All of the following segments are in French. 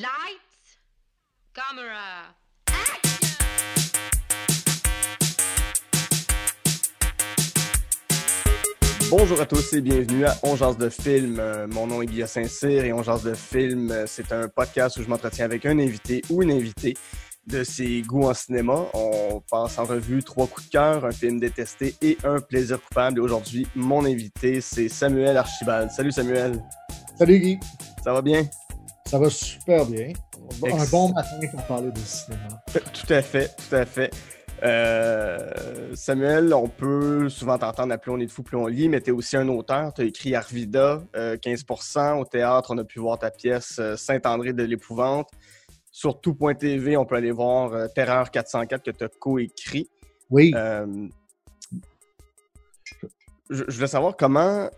Lights, camera, Bonjour à tous et bienvenue à On Jase de film. Euh, Mon nom est Guillaume Saint-Cyr et On Jase de film, euh, c'est un podcast où je m'entretiens avec un invité ou une invitée de ses goûts en cinéma. On passe en revue trois coups de cœur, un film détesté et un plaisir coupable. Et aujourd'hui, mon invité, c'est Samuel Archibald. Salut Samuel. Salut Guy, Ça va bien? Ça va super bien. Un bon matin pour parler de cinéma. Tout à fait, tout à fait. Euh, Samuel, on peut souvent t'entendre appeler On est de fou, plus on lit, mais tu es aussi un auteur. Tu as écrit Arvida, euh, 15% Au théâtre, on a pu voir ta pièce euh, Saint-André de l'Épouvante. Sur tout.tv, on peut aller voir euh, Terreur 404 que tu as coécrit. Oui, je, je voulais savoir comment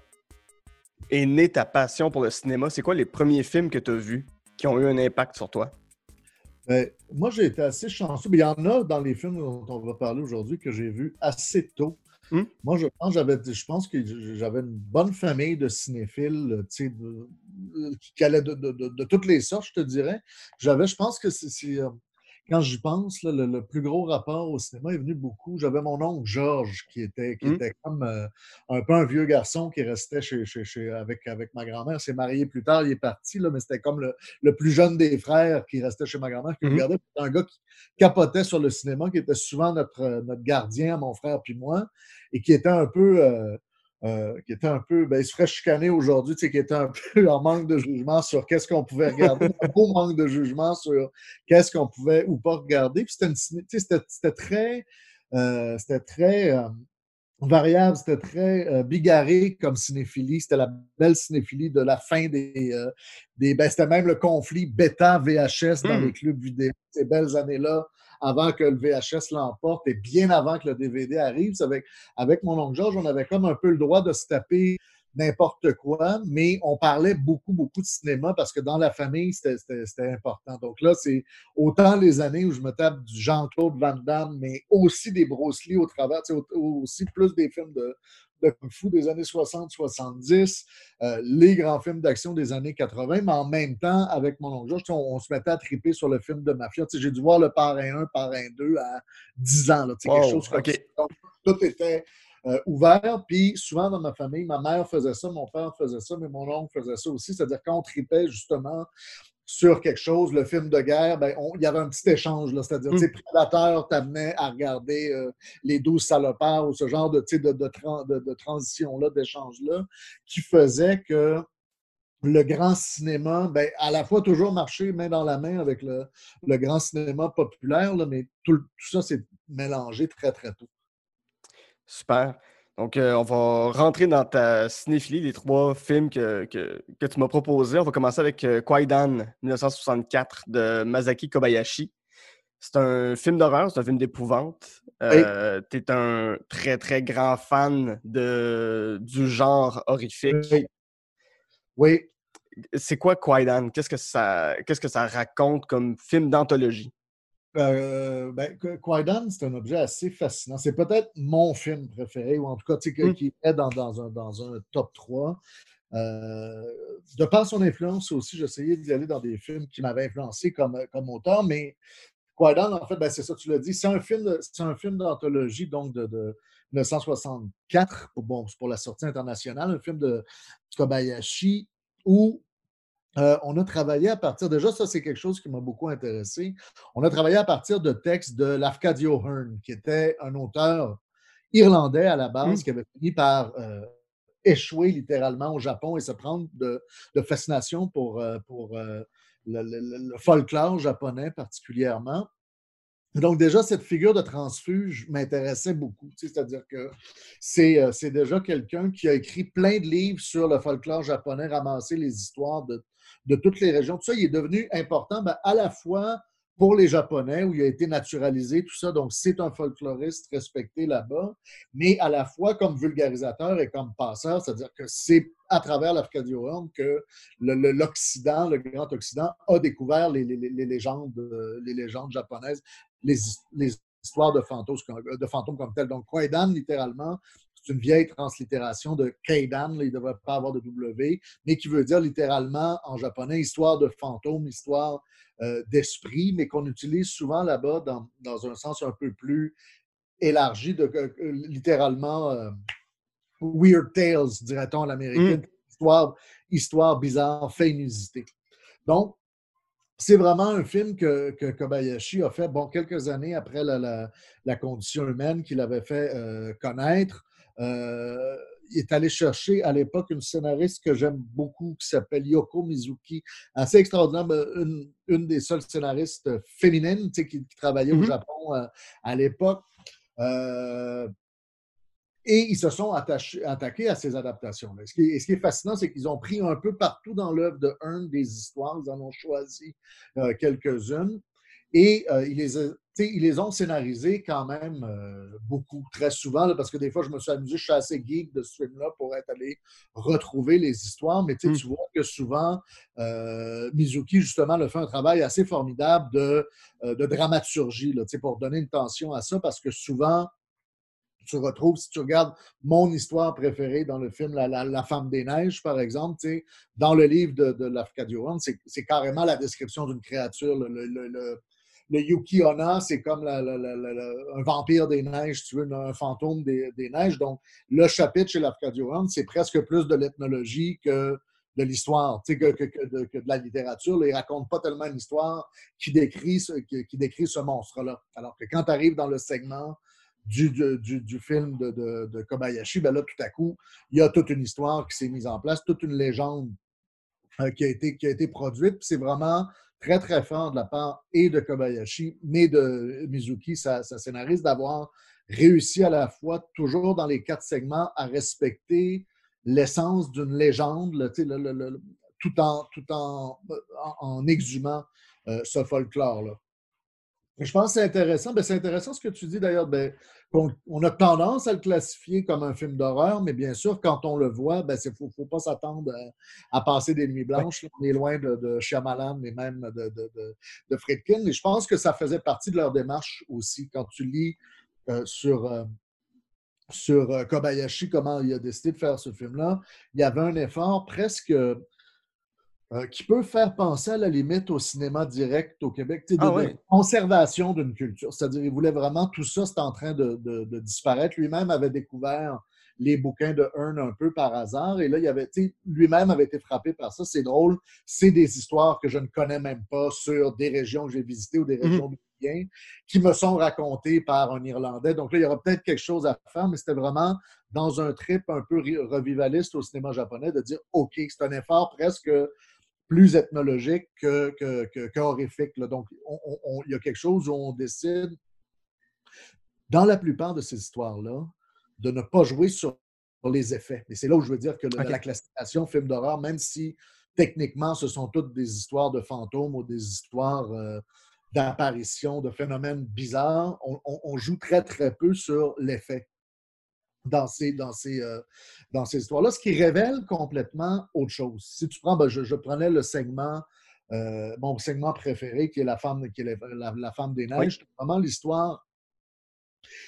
est née ta passion pour le cinéma. C'est quoi les premiers films que tu as vus qui ont eu un impact sur toi? ben, moi j'ai été assez chanceux. mais Il y en a dans les films dont on va parler aujourd'hui que j'ai vus assez tôt. Hmm? Moi, je pense, je pense que j'avais une bonne famille de cinéphiles, tu sais, de- de- qui allaient de, de- toutes les sortes, je te dirais. J'avais, je pense que c'est, c'est, euh, quand j'y pense, là, le, le plus gros rapport au cinéma est venu beaucoup. J'avais mon oncle Georges qui était, qui était comme euh, un peu un vieux garçon qui restait chez, chez- chez- avec, avec ma grand-mère. s'est marié plus tard, il est parti, là, mais c'était comme le, le plus jeune des frères qui restait chez ma grand-mère, qui Mhm. regardait. C'était un gars qui capotait sur le cinéma, qui était souvent notre, euh, notre gardien, mon frère puis moi, et qui était un peu. euh, euh, qui était un peu, ben, il se ferait chicaner aujourd'hui, tu sais, qui était un peu en manque de jugement sur qu'est-ce qu'on pouvait regarder, un beau manque de jugement sur qu'est-ce qu'on pouvait ou pas regarder. Puis c'était une tu sais, c'était c'était très, euh, c'était très euh, variable, c'était très euh, bigarré comme cinéphilie. C'était la belle cinéphilie de la fin des. euh, des ben, c'était même le conflit bêta-VHS dans Mm. les clubs vidéo, ces belles années-là, avant que le VHS l'emporte et bien avant que le DVD arrive. Avec, avec mon oncle Georges, on avait comme un peu le droit de se taper n'importe quoi, mais on parlait beaucoup, beaucoup de cinéma parce que dans la famille, c'était- important. Donc là, c'est autant les années où je me tape du Jean-Claude Van Damme, mais aussi des Bruce Lee au travers, aussi plus des films de, de Kung Fu des années 60-70, euh, les grands films d'action des années 80, mais en même temps, avec mon oncle Georges, on, on se mettait à triper sur le film de mafia. J'ai dû voir le Parrain 1, Parrain 2 à 10 ans, là, Wow, quelque chose comme OK. ça. Donc, tout était euh, ouvert. Puis souvent dans ma famille, ma mère faisait ça, mon père faisait ça, mais mon oncle faisait ça aussi. C'est-à-dire quand on tripait justement sur quelque chose, le film de guerre, ben, on- il y avait un petit échange. C'est-à-dire, Mm. Prédateur t'amenait à regarder euh, les douze salopards ou ce genre de, sais, de, de, tran- de- de transition-là, d'échange-là, qui faisait que le grand cinéma, ben, à la fois toujours marché main dans la main avec le, le grand cinéma populaire, là, mais tout, le- tout ça s'est mélangé très, très tôt. Super. Donc, euh, on va rentrer dans ta cinéphilie, les trois films que, que, que tu m'as proposés. On va commencer avec euh, Kwaidan 1964 de Masaki Kobayashi. C'est un film d'horreur, c'est un film d'épouvante. Euh, tu es un très, très grand fan de, du genre horrifique. Oui. Oui. C'est quoi Kwaidan? Qu'est-ce que ça qu'est-ce que ça raconte comme film d'anthologie? Euh, ben, c'est un objet assez fascinant. C'est peut-être mon film préféré, ou en tout cas, Mm. qui est dans, dans un, dans un top 3. Euh, de par son influence aussi, j'essayais d'y aller dans des films qui m'avaient influencé comme, comme auteur, mais Kwaidan, en fait, ben, c'est ça, tu l'as dit, c'est un film, c'est un film d'anthologie, donc de, de 1964, pour, bon, c'est pour la sortie internationale, un film de Kobayashi où euh, on a travaillé à partir, déjà, ça, c'est quelque chose qui m'a beaucoup intéressé. On a travaillé à partir de textes de Lafcadio Hearn, qui était un auteur irlandais à la base, Mm. qui avait fini par euh, échouer littéralement au Japon et se prendre de, de fascination pour, euh, pour le, le- le folklore japonais particulièrement. Donc, déjà, cette figure de transfuge m'intéressait beaucoup. tu sais, C'est-à-dire que c'est c'est déjà quelqu'un qui a écrit plein de livres sur le folklore japonais, ramassé les histoires de, de toutes les régions. Tout ça, il est devenu important ben, à la fois pour les Japonais, où il a été naturalisé, tout ça. Donc, c'est un folkloriste respecté là-bas, mais à la fois comme vulgarisateur et comme passeur, c'est-à-dire que c'est à travers l'Arcadio Horn que l'Occident, le, Grand Occident, a découvert les, légendes, euh, les légendes japonaises, les, his- les histoires de fantômes, comme telles. Donc, Kwaidan, littéralement, c'est une vieille translittération de Kaidan, il ne devrait pas avoir de W, mais qui veut dire littéralement en japonais histoire de fantôme, histoire euh, d'esprit, mais qu'on utilise souvent là-bas dans, dans, un sens un peu plus élargi, de, littéralement Weird Tales, dirait-on à l'américaine, mm. histoire, histoire bizarre, fait inusité. Donc, c'est vraiment un film que, Kobayashi a fait bon, quelques années après la, condition humaine qu'il avait fait euh, connaître. Euh, il est allé chercher à l'époque une scénariste que j'aime beaucoup qui s'appelle Yoko Mizuki, assez extraordinaire, une, des seules scénaristes féminines qui, qui, travaillait au mm-hmm. Japon euh, à l'époque. Et ils se sont attaqués à ces adaptations-là. Ce, qui est fascinant, c'est qu'ils ont pris un peu partout dans l'œuvre de un des histoires, ils en ont choisi euh, quelques-unes, et euh, ils, les, ils, les, ont scénarisées quand même euh, beaucoup, très souvent, parce que des fois, je me suis amusé, je suis assez geek de ce film-là pour être allé retrouver les histoires, mais mmh. tu vois que souvent, Mizuki, justement, a fait un travail assez formidable de, de dramaturgie, là, pour donner une tension à ça, parce que souvent, tu retrouves, si tu regardes mon histoire préférée dans le film La, Femme des Neiges, par exemple, dans le livre de, de c'est carrément la description d'une créature. Le, le, Yuki Onna, c'est comme un vampire des neiges, tu veux, un fantôme des, neiges. Donc, le chapitre chez Lafka c'est presque plus de l'ethnologie que de l'histoire, que, que, que, de, la littérature. il ne raconte pas tellement une histoire qui décrit ce, qui décrit ce monstre-là. Alors que quand tu arrives dans le segment du, du, film de, Kobayashi, ben là, tout à coup, il y a toute une histoire qui s'est mise en place, toute une légende euh, qui, a été, qui a été produite. C'est vraiment très, très fort de la part et de Kobayashi, mais de Mizuki, sa, scénariste, d'avoir réussi à la fois, toujours dans les quatre segments, à respecter l'essence d'une légende, tout, en, tout en, exhumant euh, ce folklore-là. Je pense que c'est intéressant. Ben, c'est intéressant ce que tu dis d'ailleurs. Ben, on, a tendance à le classifier comme un film d'horreur, mais bien sûr, quand on le voit, il ben, ne faut, faut, pas s'attendre à, passer des nuits blanches. On est loin de, de Shyamalan et même de, de, de, Friedkin. Et je pense que ça faisait partie de leur démarche aussi. Quand tu lis euh, sur, euh, sur euh, Kobayashi, comment il a décidé de faire ce film-là, il y avait un effort presque euh, qui peut faire penser à la limite au cinéma direct au Québec, de, ah conservation d'une culture. C'est-à-dire, il voulait vraiment tout ça, c'est en train de, disparaître. Lui-même avait découvert les bouquins de Hearn un peu par hasard. Et là, il avait, lui-même avait été frappé par ça. C'est drôle. C'est des histoires que je ne connais même pas sur des régions que j'ai visitées ou des mhm. régions mmh. qui me sont racontées par un Irlandais. Donc là, il y aura peut-être quelque chose à faire, mais c'était vraiment dans un trip un peu revivaliste au cinéma japonais de dire OK, c'est un effort presque plus ethnologique qu'horrifique. Que, Donc, il y a quelque chose où on décide, dans la plupart de ces histoires-là, de ne pas jouer sur les effets. Et c'est là où je veux dire que la classification film d'horreur, même si techniquement ce sont toutes des histoires de fantômes ou des histoires euh, d'apparitions, de phénomènes bizarres, on, joue très, très peu sur l'effet dans ces, dans ces, euh, dans ces histoires-là, ce qui révèle complètement autre chose. Si tu prends, ben, je, prenais le segment, euh, mon segment préféré, qui est la femme, qui est la, femme des neiges. Vraiment, l'histoire,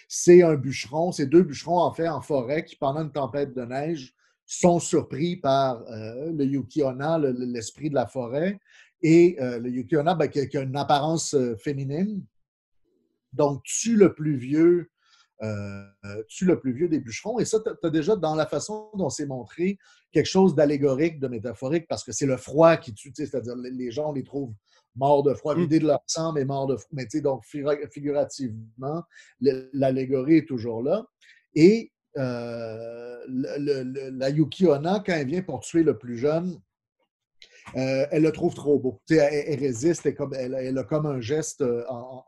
c'est un bûcheron, c'est deux bûcherons en fait en forêt qui, pendant une tempête de neige, sont surpris par euh, le Yukiona, l'esprit de la forêt, et le Yukiona, ben, qui, qui, a une apparence féminine, donc tue le plus vieux euh, tu le plus vieux des bûcherons. Et ça, tu as déjà dans la façon dont c'est montré quelque chose d'allégorique, de métaphorique, parce que c'est le froid qui tue, c'est-à-dire les gens les trouvent morts de froid, mmh. vidés de leur sang, mais morts de froid. Mais tu sais, donc figurativement, l'allégorie est toujours là. Et euh, la Yuki Onna, quand elle vient pour tuer le plus jeune, euh, elle le trouve trop beau. Elle, elle, résiste, elle, elle, elle, a comme un geste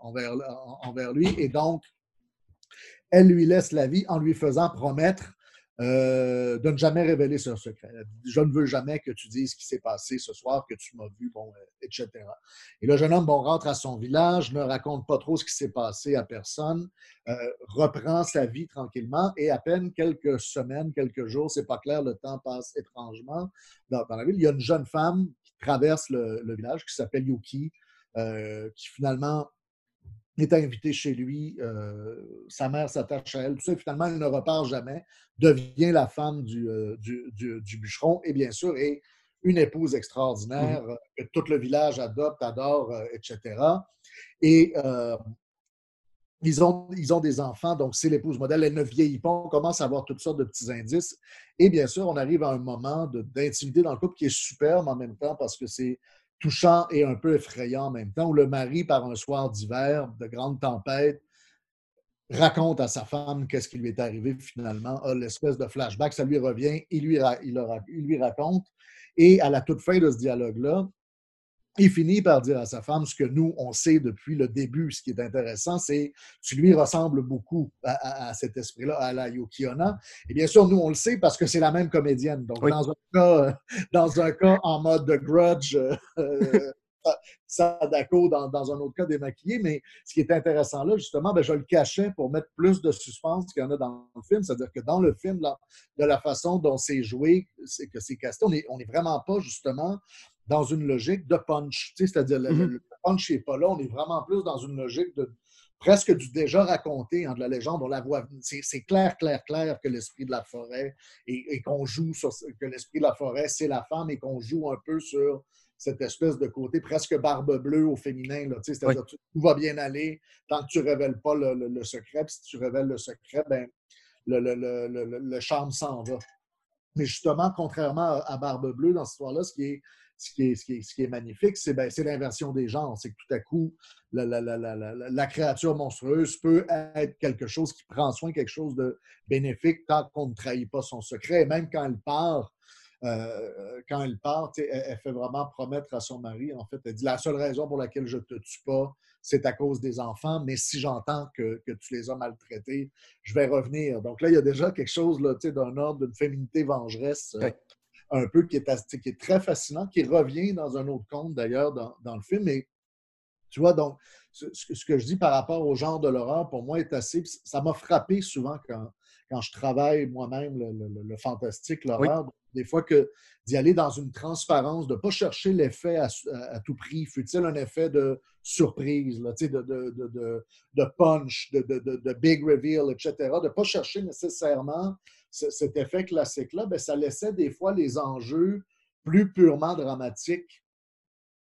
envers, envers lui. Et donc, elle lui laisse la vie en lui faisant promettre euh, de ne jamais révéler son secret. Je ne veux jamais que tu dises ce qui s'est passé ce soir, que tu m'as vu, bon, euh, etc. Et le jeune homme bon, rentre à son village, ne raconte pas trop ce qui s'est passé à personne, euh, reprend sa vie tranquillement et à peine quelques semaines, quelques jours, c'est pas clair, le temps passe étrangement dans, la ville. Il y a une jeune femme qui traverse le, village qui s'appelle Yuki, qui finalement est invité chez lui, euh, sa mère s'attache à elle, tout ça, finalement, elle ne repart jamais, devient la femme du, euh, du, bûcheron et bien sûr est une épouse extraordinaire mmh que tout le village adopte, adore, etc. Et ils ont, ils ont des enfants, donc c'est l'épouse modèle. Elle ne vieillit pas. On commence à avoir toutes sortes de petits indices. Et bien sûr, on arrive à un moment d'intimité dans le couple qui est superbe en même temps parce que c'est touchant et un peu effrayant en même temps, où le mari, par un soir d'hiver, de grande tempête, raconte à sa femme qu'est-ce qui lui est arrivé finalement, a l'espèce de flashback, ça lui revient, il lui, il lui raconte. Et à la toute fin de ce dialogue-là, il finit par dire à sa femme ce que nous, on sait depuis le début. Ce qui est intéressant, c'est tu lui ressembles beaucoup à, cet esprit-là, à la Yukiona. Et bien sûr, nous, on le sait parce que c'est la même comédienne. Donc, dans, un cas, dans un cas en mode de grudge, euh, Sadako, dans, dans, un autre cas démaquillé. Mais ce qui est intéressant là, justement, ben, je le cachais pour mettre plus de suspense qu'il y en a dans le film. C'est-à-dire que dans le film, là, de la façon dont c'est joué, c'est que c'est casté, on n'est on est vraiment pas justement dans une logique de punch. C'est-à-dire, le, mm-hmm. le, punch n'est pas là, on est vraiment plus dans une logique de presque du déjà raconté, hein, de la légende, on la voit. C'est clair, clair, clair que l'esprit de la forêt et, qu'on joue sur que l'esprit de la forêt, c'est la femme et qu'on joue un peu sur cette espèce de côté presque barbe bleue au féminin. C'est-à-dire tout va bien aller tant que tu ne révèles pas le, secret. Puis si tu révèles le secret, ben, le, charme s'en va. Mais justement, contrairement à, Barbe Bleue, dans cette histoire-là, ce qui est ce qui est, ce qui est, magnifique, ben, c'est l'inversion des genres. C'est que tout à coup, la, créature monstrueuse peut être quelque chose qui prend soin, quelque chose de bénéfique tant qu'on ne trahit pas son secret. Et même quand elle part, euh, quand elle part, elle, fait vraiment promettre à son mari, en fait, elle dit la seule raison pour laquelle je ne te tue pas, c'est à cause des enfants, mais si j'entends que, tu les as maltraités, je vais revenir. Donc là, il y a déjà quelque chose d'un ordre d'une féminité vengeresse. Euh, un peu qui est, qui est très fascinant, qui revient dans un autre conte d'ailleurs dans, le film. Mais tu vois, donc, ce, que je dis par rapport au genre de l'horreur, pour moi, est assez. Ça m'a frappé souvent quand, quand je travaille moi-même le, fantastique, l'horreur. Des fois, que d'y aller dans une transparence, de ne pas chercher l'effet à, tout prix, fut-il un effet de surprise, là, de, de, de, de, punch, de, big reveal, etc., de ne pas chercher nécessairement cet effet classique-là, ben, ça laissait des fois les enjeux plus purement dramatiques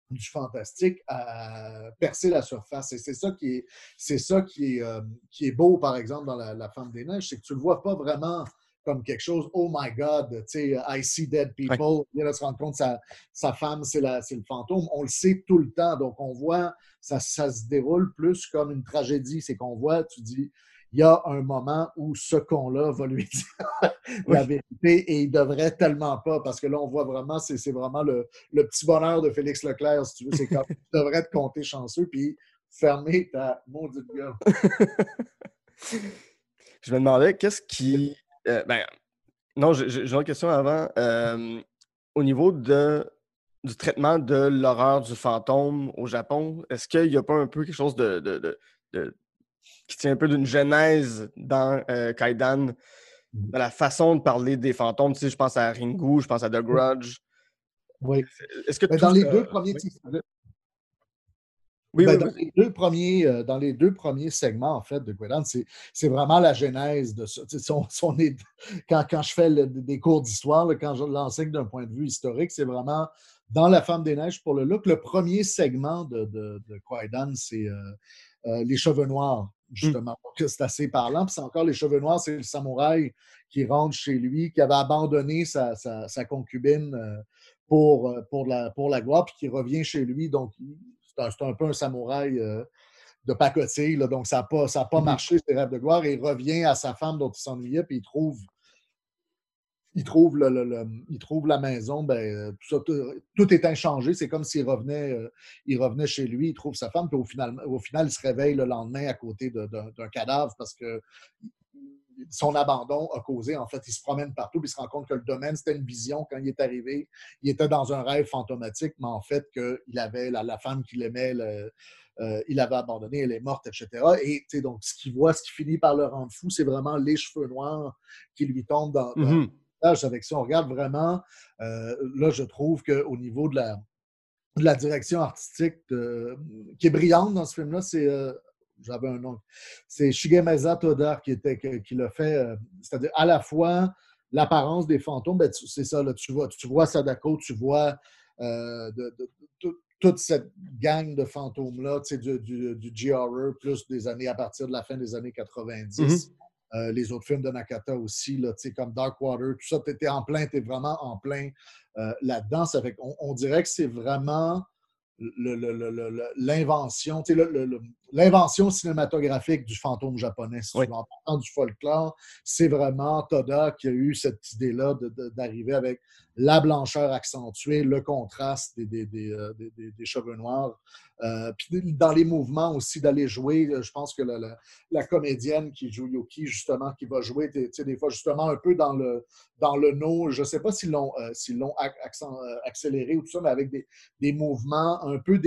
du fantastique à percer la surface. Et c'est ça qui est, c'est ça qui est, euh, qui est beau, par exemple, dans La, Femme des Neiges, c'est que tu ne le vois pas vraiment comme quelque chose, oh my God, tu sais, I see dead people. Il vient de se rendre compte que sa, sa femme, c'est, le fantôme. On le sait tout le temps. Donc, on voit, ça, ça se déroule plus comme une tragédie. C'est qu'on voit, tu dis, il y a un moment où ce con-là va lui dire la vérité et il devrait tellement pas, parce que là, on voit vraiment, c'est vraiment le, petit bonheur de Félix Leclerc, si tu veux. C'est quand tu devrais te compter chanceux, puis fermer ta maudite gueule. je me demandais, qu'est-ce qui. Euh, ben, non, j'ai une autre question avant. Euh, au niveau de, du traitement de l'horreur du fantôme au Japon, est-ce qu'il n'y a pas un peu quelque chose de, de qui tient un peu d'une genèse dans euh, Kaidan, mmh. dans la façon de parler des fantômes. Tu sais, je pense à Ringu, je pense à The Grudge. Oui. Est-ce que dans les deux premiers oui, ben, dans, Les deux premiers, euh, dans les deux premiers segments, en fait, de Guédan, c'est vraiment la genèse de ça. quand, quand, je fais des cours d'histoire, quand je l'enseigne d'un point de vue historique, c'est vraiment dans La Femme des Neiges pour le look. Le premier segment de, de, c'est euh, les cheveux noirs. Mmh. justement. C'est assez parlant. Puis c'est encore les cheveux noirs, c'est le samouraï qui rentre chez lui, qui avait abandonné sa, concubine euh, pour, euh, pour, la, pour la gloire, puis qui revient chez lui. Donc, c'est un, peu un samouraï euh, de pacotille. donc, ça n'a pas, pas mmh marché, ses rêves de gloire. Et il revient à sa femme dont il s'ennuyait, puis il trouve il trouve, le, il trouve la maison, ben, tout, tout, est inchangé. C'est comme s'il revenait, euh, il revenait chez lui, il trouve sa femme, puis au final, au final il se réveille le lendemain à côté d'un cadavre parce que son abandon a causé, en fait, il se promène partout, puis il se rend compte que le domaine, c'était une vision quand il est arrivé. Il était dans un rêve fantomatique, mais en fait, qu'il avait la, femme qu'il aimait, euh, il l'avait abandonnée, elle est morte, etc. Et donc, ce qu'il voit, ce qui finit par le rendre fou, c'est vraiment les cheveux noirs qui lui tombent dans, mmh avec ça. On regarde vraiment, euh, là, je trouve qu'au niveau de la, la direction artistique qui est brillante dans ce film-là, c'est euh, j'avais un nom. C'est Shigemasa Toda qui, était, qui l'a fait. euh, C'est-à-dire à la fois l'apparence des fantômes, ben, c'est ça, là, tu, vois, tu vois Sadako, tu vois euh, de- de- tout- toute cette gang de fantômes-là, tu sais, du, du, du G-horror, plus des années à partir de la fin des années 90. Euh, les autres films de Nakata aussi, là, tu sais, comme Darkwater, tout ça, tu étais en plein, tu es vraiment en plein euh, là-dedans. On dirait que c'est vraiment l'invention, l'invention cinématographique du fantôme japonais. Si Oui. tu veux, en parlant du folklore, c'est vraiment Toda qui a eu cette idée-là d'arriver avec la blancheur accentuée, le contraste des, des- des, euh, des- des- des cheveux noirs. Euh, puis dans les mouvements aussi, d'aller jouer, euh, je pense que la, la- la comédienne qui joue Yuki, justement, qui va jouer, tu sais, des fois, justement, un peu dans le, dans le no, je ne sais pas s'ils l'ont euh, accéléré ou tout ça, mais avec des mouvements un peu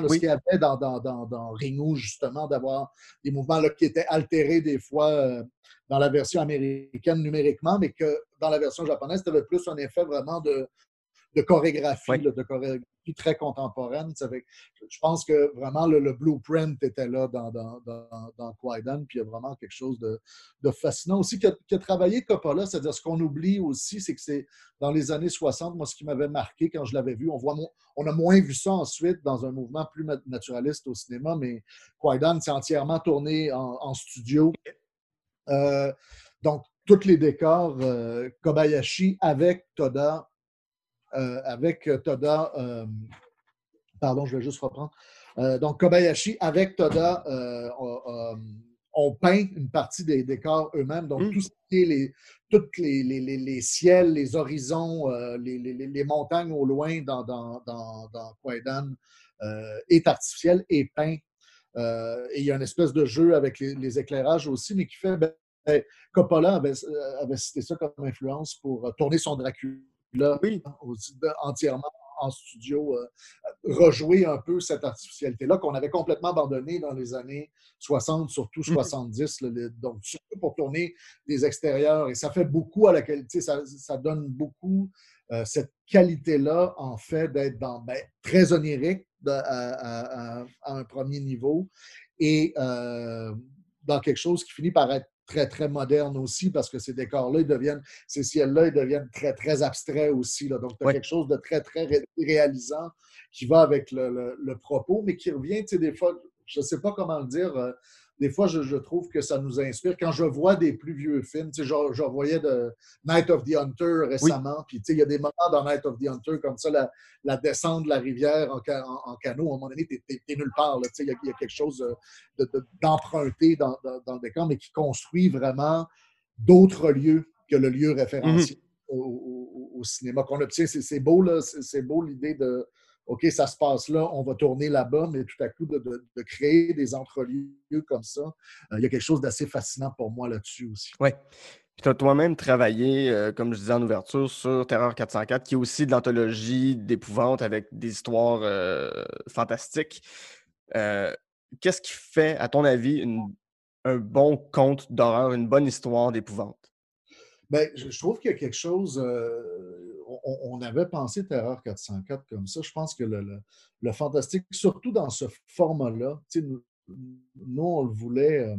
là, Oui. Ce qu'il y avait dans, dans, dans, dans Ringu, justement, d'avoir des mouvements là, qui étaient altérés des fois euh, dans la version américaine numériquement, mais que dans la version japonaise, tu avais plus un effet vraiment de, de chorégraphie, Oui. là, de chorégraphie très contemporaine. Je pense que vraiment le, blueprint était là dans, dans, puis il y a vraiment quelque chose de, fascinant aussi qui a, qui a travaillé Coppola, c'est-à-dire ce qu'on oublie aussi, c'est que c'est dans les années 60, moi ce qui m'avait marqué quand je l'avais vu, on, a moins vu ça ensuite dans un mouvement plus nat- naturaliste au cinéma, mais Kwaidan s'est entièrement tourné en, studio. Euh, donc, tous les décors, euh, Kobayashi avec Toda, avec Toda, euh, pardon, je vais juste reprendre. Euh, donc, Kobayashi avec Toda euh, euh, ont peint une partie des décors eux-mêmes. Donc, Mm. tout ce qui est les, toutes les, les, les, les ciels, les horizons, euh, les, montagnes au loin dans, dans, dans, dans Kwaidan euh, est artificiel et peint. Euh, et il y a une espèce de jeu avec les, éclairages aussi, mais qui fait. ben, Coppola avait, euh, avait cité ça comme influence pour euh, tourner son Dracula Oui. aussi, de- entièrement en studio, euh, rejouer un peu cette artificialité-là qu'on avait complètement abandonnée dans les années 60, surtout Mhm. 70. là, les- donc, surtout pour tourner des extérieurs. Et ça fait beaucoup à la qualité, ça, ça donne beaucoup euh, cette qualité-là, en fait, d'être dans ben, très onirique de- à, à- à- à un premier niveau et euh, dans quelque chose qui finit par être très, très moderne aussi, parce que ces décors-là, ils deviennent, ces ciels-là, ils deviennent très, très abstraits aussi. là. Donc, tu as quelque chose de très, très ré- réalisant qui va avec le, le- le propos, mais qui revient, tu sais, des fois, je ne sais pas comment le dire, euh, des fois, je, je trouve que ça nous inspire. Quand je vois des plus vieux films, tu sais, je, je voyais de Night of the Hunter récemment, puis tu sais, il y a des moments dans Night of the Hunter, comme ça, la, la descente de la rivière en, ca- en- en canot, à un moment donné, tu es, nulle part. là. Tu sais, Il y, a- il y a quelque chose de- de- d'emprunté dans, dans- dans le décor, mais qui construit vraiment d'autres lieux que le lieu référencié au, au- au cinéma qu'on obtient. C'est beau, là, c'est beau l'idée de OK, ça se passe là, on va tourner là-bas, mais tout à coup, de, de- de créer des entrelieux comme ça, euh, il y a quelque chose d'assez fascinant pour moi là-dessus aussi. Oui. Puis tu as toi-même travaillé, euh, comme je disais en ouverture, sur Terreur 404, qui est aussi de l'anthologie d'épouvante avec des histoires euh, fantastiques. Qu'est-ce qui fait, à ton avis, une- un bon conte d'horreur, une bonne histoire d'épouvante? Je, je trouve qu'il y a quelque chose. On, on avait pensé Terreur 404 comme ça. Je pense que le, le- le fantastique, surtout dans ce format-là, nous, nous, on le voulait euh,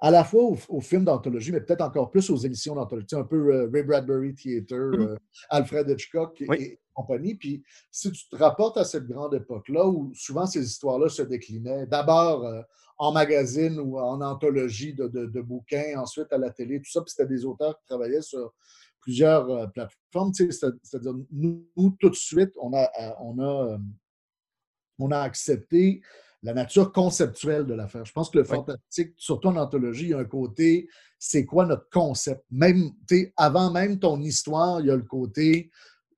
à la fois au, au film d'anthologie, mais peut-être encore plus aux émissions d'anthologie. Un peu euh, Ray Bradbury Theater, Mhm. euh, Alfred Hitchcock et, Oui. et compagnie. Puis si tu te rapportes à cette grande époque-là, où souvent ces histoires-là se déclinaient, d'abord en magazine ou en anthologie de, de- de bouquins, ensuite à la télé, tout ça, puis c'était des auteurs qui travaillaient sur plusieurs euh, plateformes. C'est-à-dire, nous, tout de suite, on a, euh, on a, euh, on a accepté la nature conceptuelle de l'affaire. Je pense que le Oui. fantastique, surtout en anthologie, il y a un côté, c'est quoi notre concept? Même, avant même ton histoire, il y a le côté,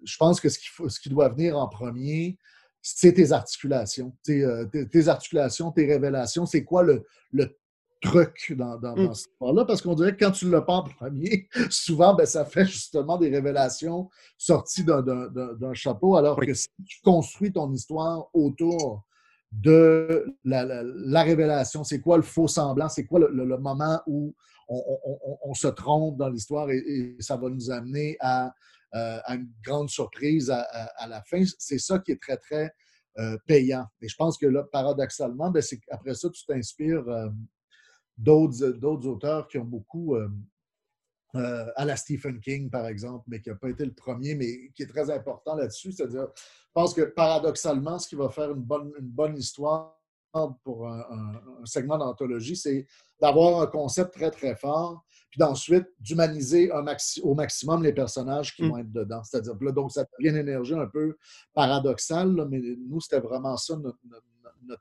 je pense que ce qui, ce qui doit venir en premier, c'est tes articulations. Tes, tes articulations, tes révélations, c'est quoi le, le truc dans, dans, Mm. dans cette histoire-là? Parce qu'on dirait que quand tu le en premier, souvent, ben, ça fait justement des révélations sorties d'un- chapeau, alors Oui. que si tu construis ton histoire autour de la, la- la révélation, c'est quoi le faux semblant, c'est quoi le, le- le moment où on, on- on- on se trompe dans l'histoire et, et ça va nous amener à, euh, à une grande surprise à, à- à la fin. C'est ça qui est très, très payant. Et je pense que là, paradoxalement, ben, c'est après ça, tu t'inspires d'autres auteurs qui ont beaucoup euh, à la Stephen King, par exemple, mais qui n'a pas été le premier, mais qui est très important là-dessus. C'est-à-dire, je pense que paradoxalement, ce qui va faire une bonne, une bonne histoire pour un, segment d'anthologie, c'est d'avoir un concept très, très fort, puis d'ensuite d'humaniser au maximum les personnages qui mm. vont être dedans. C'est-à-dire, là, donc, ça devient une énergie un peu paradoxale, mais nous, c'était vraiment ça notre, notre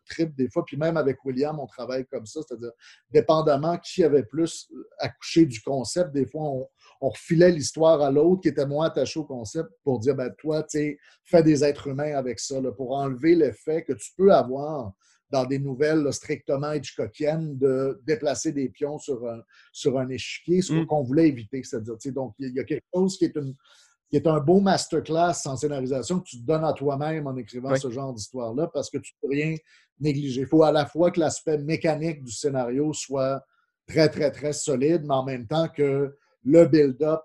trip des fois. Puis même avec William, on travaille comme ça, c'est-à-dire dépendamment qui avait plus accouché du concept, des fois, on, refilait l'histoire à l'autre qui était moins attaché au concept pour dire, ben toi, tu sais, fais des êtres humains avec ça, pour enlever l'effet que tu peux avoir dans des nouvelles strictement Hitchcockiennes de déplacer des pions sur un, sur un échiquier, ce mm. qu'on voulait éviter. C'est-à-dire, donc, il y a quelque chose qui est une, qui est un beau masterclass en scénarisation que tu te donnes à toi-même en écrivant ce genre d'histoire-là parce que tu ne peux rien négliger. Il faut à la fois que l'aspect mécanique du scénario soit très, très, très solide, mais en même temps que le build-up,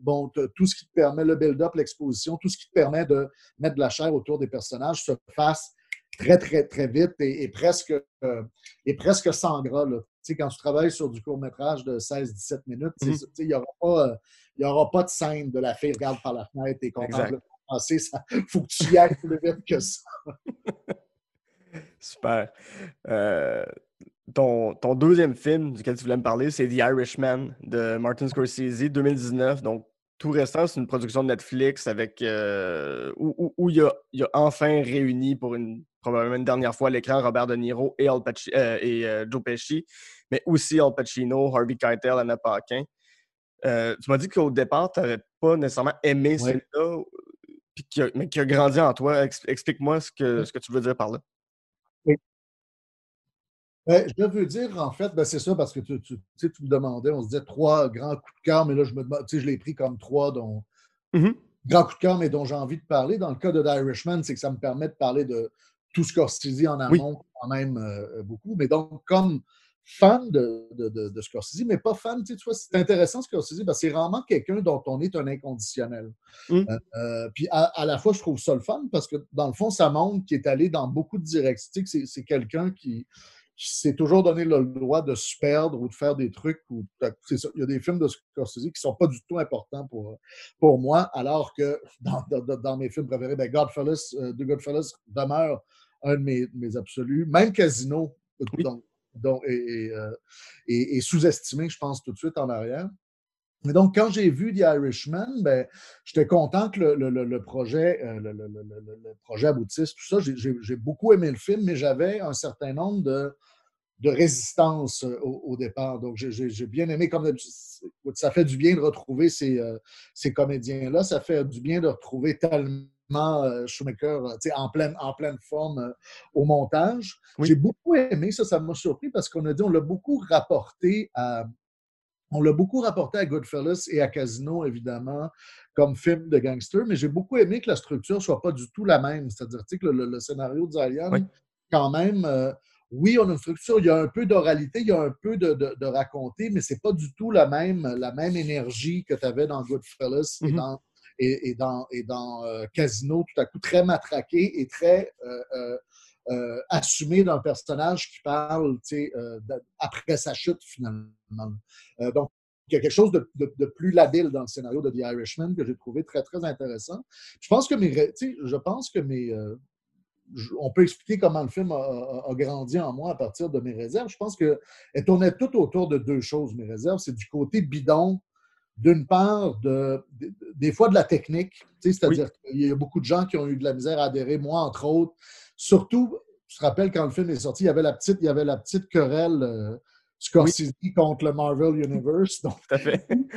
bon, tout ce qui te permet, le build-up, l'exposition, tout ce qui te permet de mettre de la chair autour des personnages se fasse très, très, très vite et, presque, euh, et presque sans gras. Là. Quand tu travailles sur du court-métrage de 16-17 minutes, mmh il n'y aura pas euh, il n'y aura pas de scène de la fille regarde par la fenêtre et contemple le Ça faut que tu y ailles plus vite que ça. Super. Euh, ton, ton, deuxième film duquel tu voulais me parler, c'est The Irishman de Martin Scorsese, 2019. Donc, tout récent, c'est une production de Netflix avec euh, où, il, a, il, a, enfin réuni pour une probablement une dernière fois à l'écran Robert De Niro et, Al euh, et Joe Pesci, mais aussi Al Pacino, Harvey Keitel, Anna Paquin. Euh, tu m'as dit qu'au départ, tu n'avais pas nécessairement aimé celui-là, mais qui a grandi en toi. Explique-moi ce que, ce que tu veux dire par là. Oui. Ben, je veux dire, en fait, ben, c'est ça, parce que tu, tu, tu, me demandais, on se disait trois grands coups de cœur, mais là, je me je l'ai pris comme trois dont. Mmh grands coups de cœur, mais dont j'ai envie de parler. Dans le cas de The Irishman, c'est que ça me permet de parler de tout ce Scorsese en amont, quand même euh, beaucoup. Mais donc, comme fan de, de, de, Scorsese, mais pas fan, tu vois, c'est intéressant Scorsese parce que c'est vraiment quelqu'un dont on est un inconditionnel. Mmh. Euh, euh, puis à, la fois, je trouve ça le fun parce que dans le fond, ça montre qu'il est allé dans beaucoup de directions. C'est quelqu'un qui, s'est toujours donné le droit de se perdre ou de faire des trucs. Où, il y a des films de Scorsese qui ne sont pas du tout importants pour, pour moi, alors que dans, dans, mes films préférés, ben Godfellas, euh, The Godfellas demeure un de mes, mes absolus. Même Casino, donc, euh, et, sous-estimé, je pense, tout de suite en arrière. Et donc, quand j'ai vu The Irishman, ben, j'étais content que le, projet, euh, le, projet aboutisse, tout ça. J'ai beaucoup aimé le film, mais j'avais un certain nombre de, de résistance euh, au, départ. Donc, j'ai bien aimé, comme ça fait du bien de retrouver ces, ces comédiens-là. Ça fait du bien de retrouver tellement euh, Schumacher euh, en pleine, en pleine forme euh, au montage. J'ai beaucoup aimé ça, ça m'a surpris parce qu'on a dit, on l'a beaucoup rapporté à. On l'a beaucoup rapporté à Goodfellas et à Casino, évidemment, comme film de gangster, mais j'ai beaucoup aimé que la structure ne soit pas du tout la même. C'est-à-dire que le, scénario de Zion, quand même, oui, on a une structure, il y a un peu d'oralité, il y a un peu de, de, raconter, mais ce n'est pas du tout la même, la même énergie que tu avais dans Goodfellas et mm-hmm. dans et, dans, et euh, Casino, tout à coup, très matraqué et très euh, euh, assumé d'un personnage qui parle après sa chute, finalement. donc, il y a quelque chose de, de, plus labile dans le scénario de The Irishman que j'ai trouvé très, très intéressant. Je pense que mes, je pense que mes, on peut expliquer comment le film a, a, grandi en moi à partir de mes réserves. Je pense qu'elle tournait tout autour de deux choses, mes réserves. C'est du côté bidon d'une part, de, des fois de la technique, c'est-à-dire qu'il y a beaucoup de gens qui ont eu de la misère à adhérer, moi entre autres. Surtout, je te rappelle quand le film est sorti, il y avait la petite, il y avait la petite querelle euh, Scorsese contre le Marvel Universe. Donc,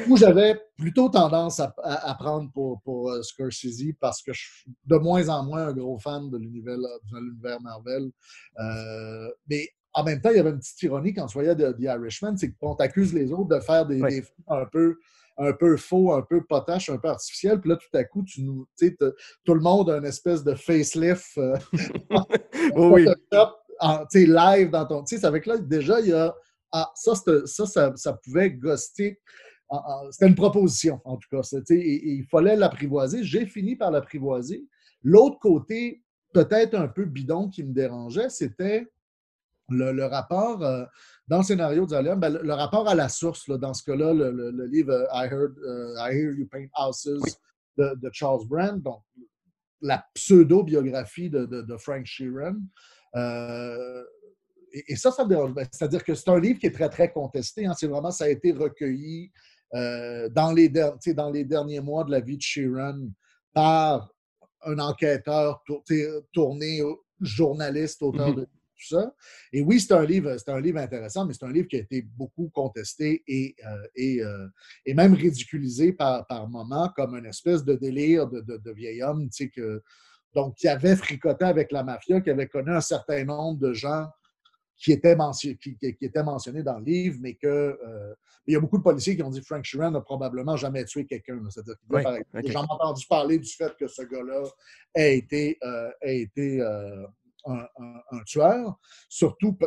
où j'avais plutôt tendance à, à, prendre pour, pour euh, Scorsese parce que je suis de moins en moins un gros fan de l'univers, de l'univers Marvel. Euh, mais en même temps, il y avait une petite ironie quand tu voyais The, Irishman, c'est qu'on t'accuse les autres de faire des, des films un peu un peu faux, un peu potache, un peu artificiel. Puis là, tout à coup, tu nous, tout le monde a une espèce de facelift euh, oui. live dans ton. Tu sais, avec là, déjà, il y a. Ah, ça, ça, ça, pouvait ghoster. C'était une proposition, en tout cas. il fallait l'apprivoiser. J'ai fini par l'apprivoiser. L'autre côté peut-être un peu bidon qui me dérangeait, c'était le, rapport, euh, dans le scénario de ben, le, rapport à la source, dans ce cas-là, le, livre I, Heard, I Hear You Paint Houses de, Charles Brand, donc la pseudo-biographie de, Frank Sheeran. et, ça, ça me dérange. C'est-à-dire que c'est un livre qui est très, très contesté. Hein. c'est vraiment, ça a été recueilli euh, dans, les dans les derniers mois de la vie de Sheeran par un enquêteur tourné journaliste, auteur mm-hmm. de tout ça. Et oui, c'est un livre, c'est un livre intéressant, mais c'est un livre qui a été beaucoup contesté et, euh, et, euh, et, même ridiculisé par, par moments comme une espèce de délire de, de, vieil homme, que, donc qui avait fricoté avec la mafia, qui avait connu un certain nombre de gens qui était, mentionné, qui, était mentionné dans le livre, mais que euh, il y a beaucoup de policiers qui ont dit Frank Sheeran n'a probablement jamais tué quelqu'un. C'est-à-dire que j'en ai entendu parler du fait que ce gars-là a été, euh, a été euh, un, un, tueur, surtout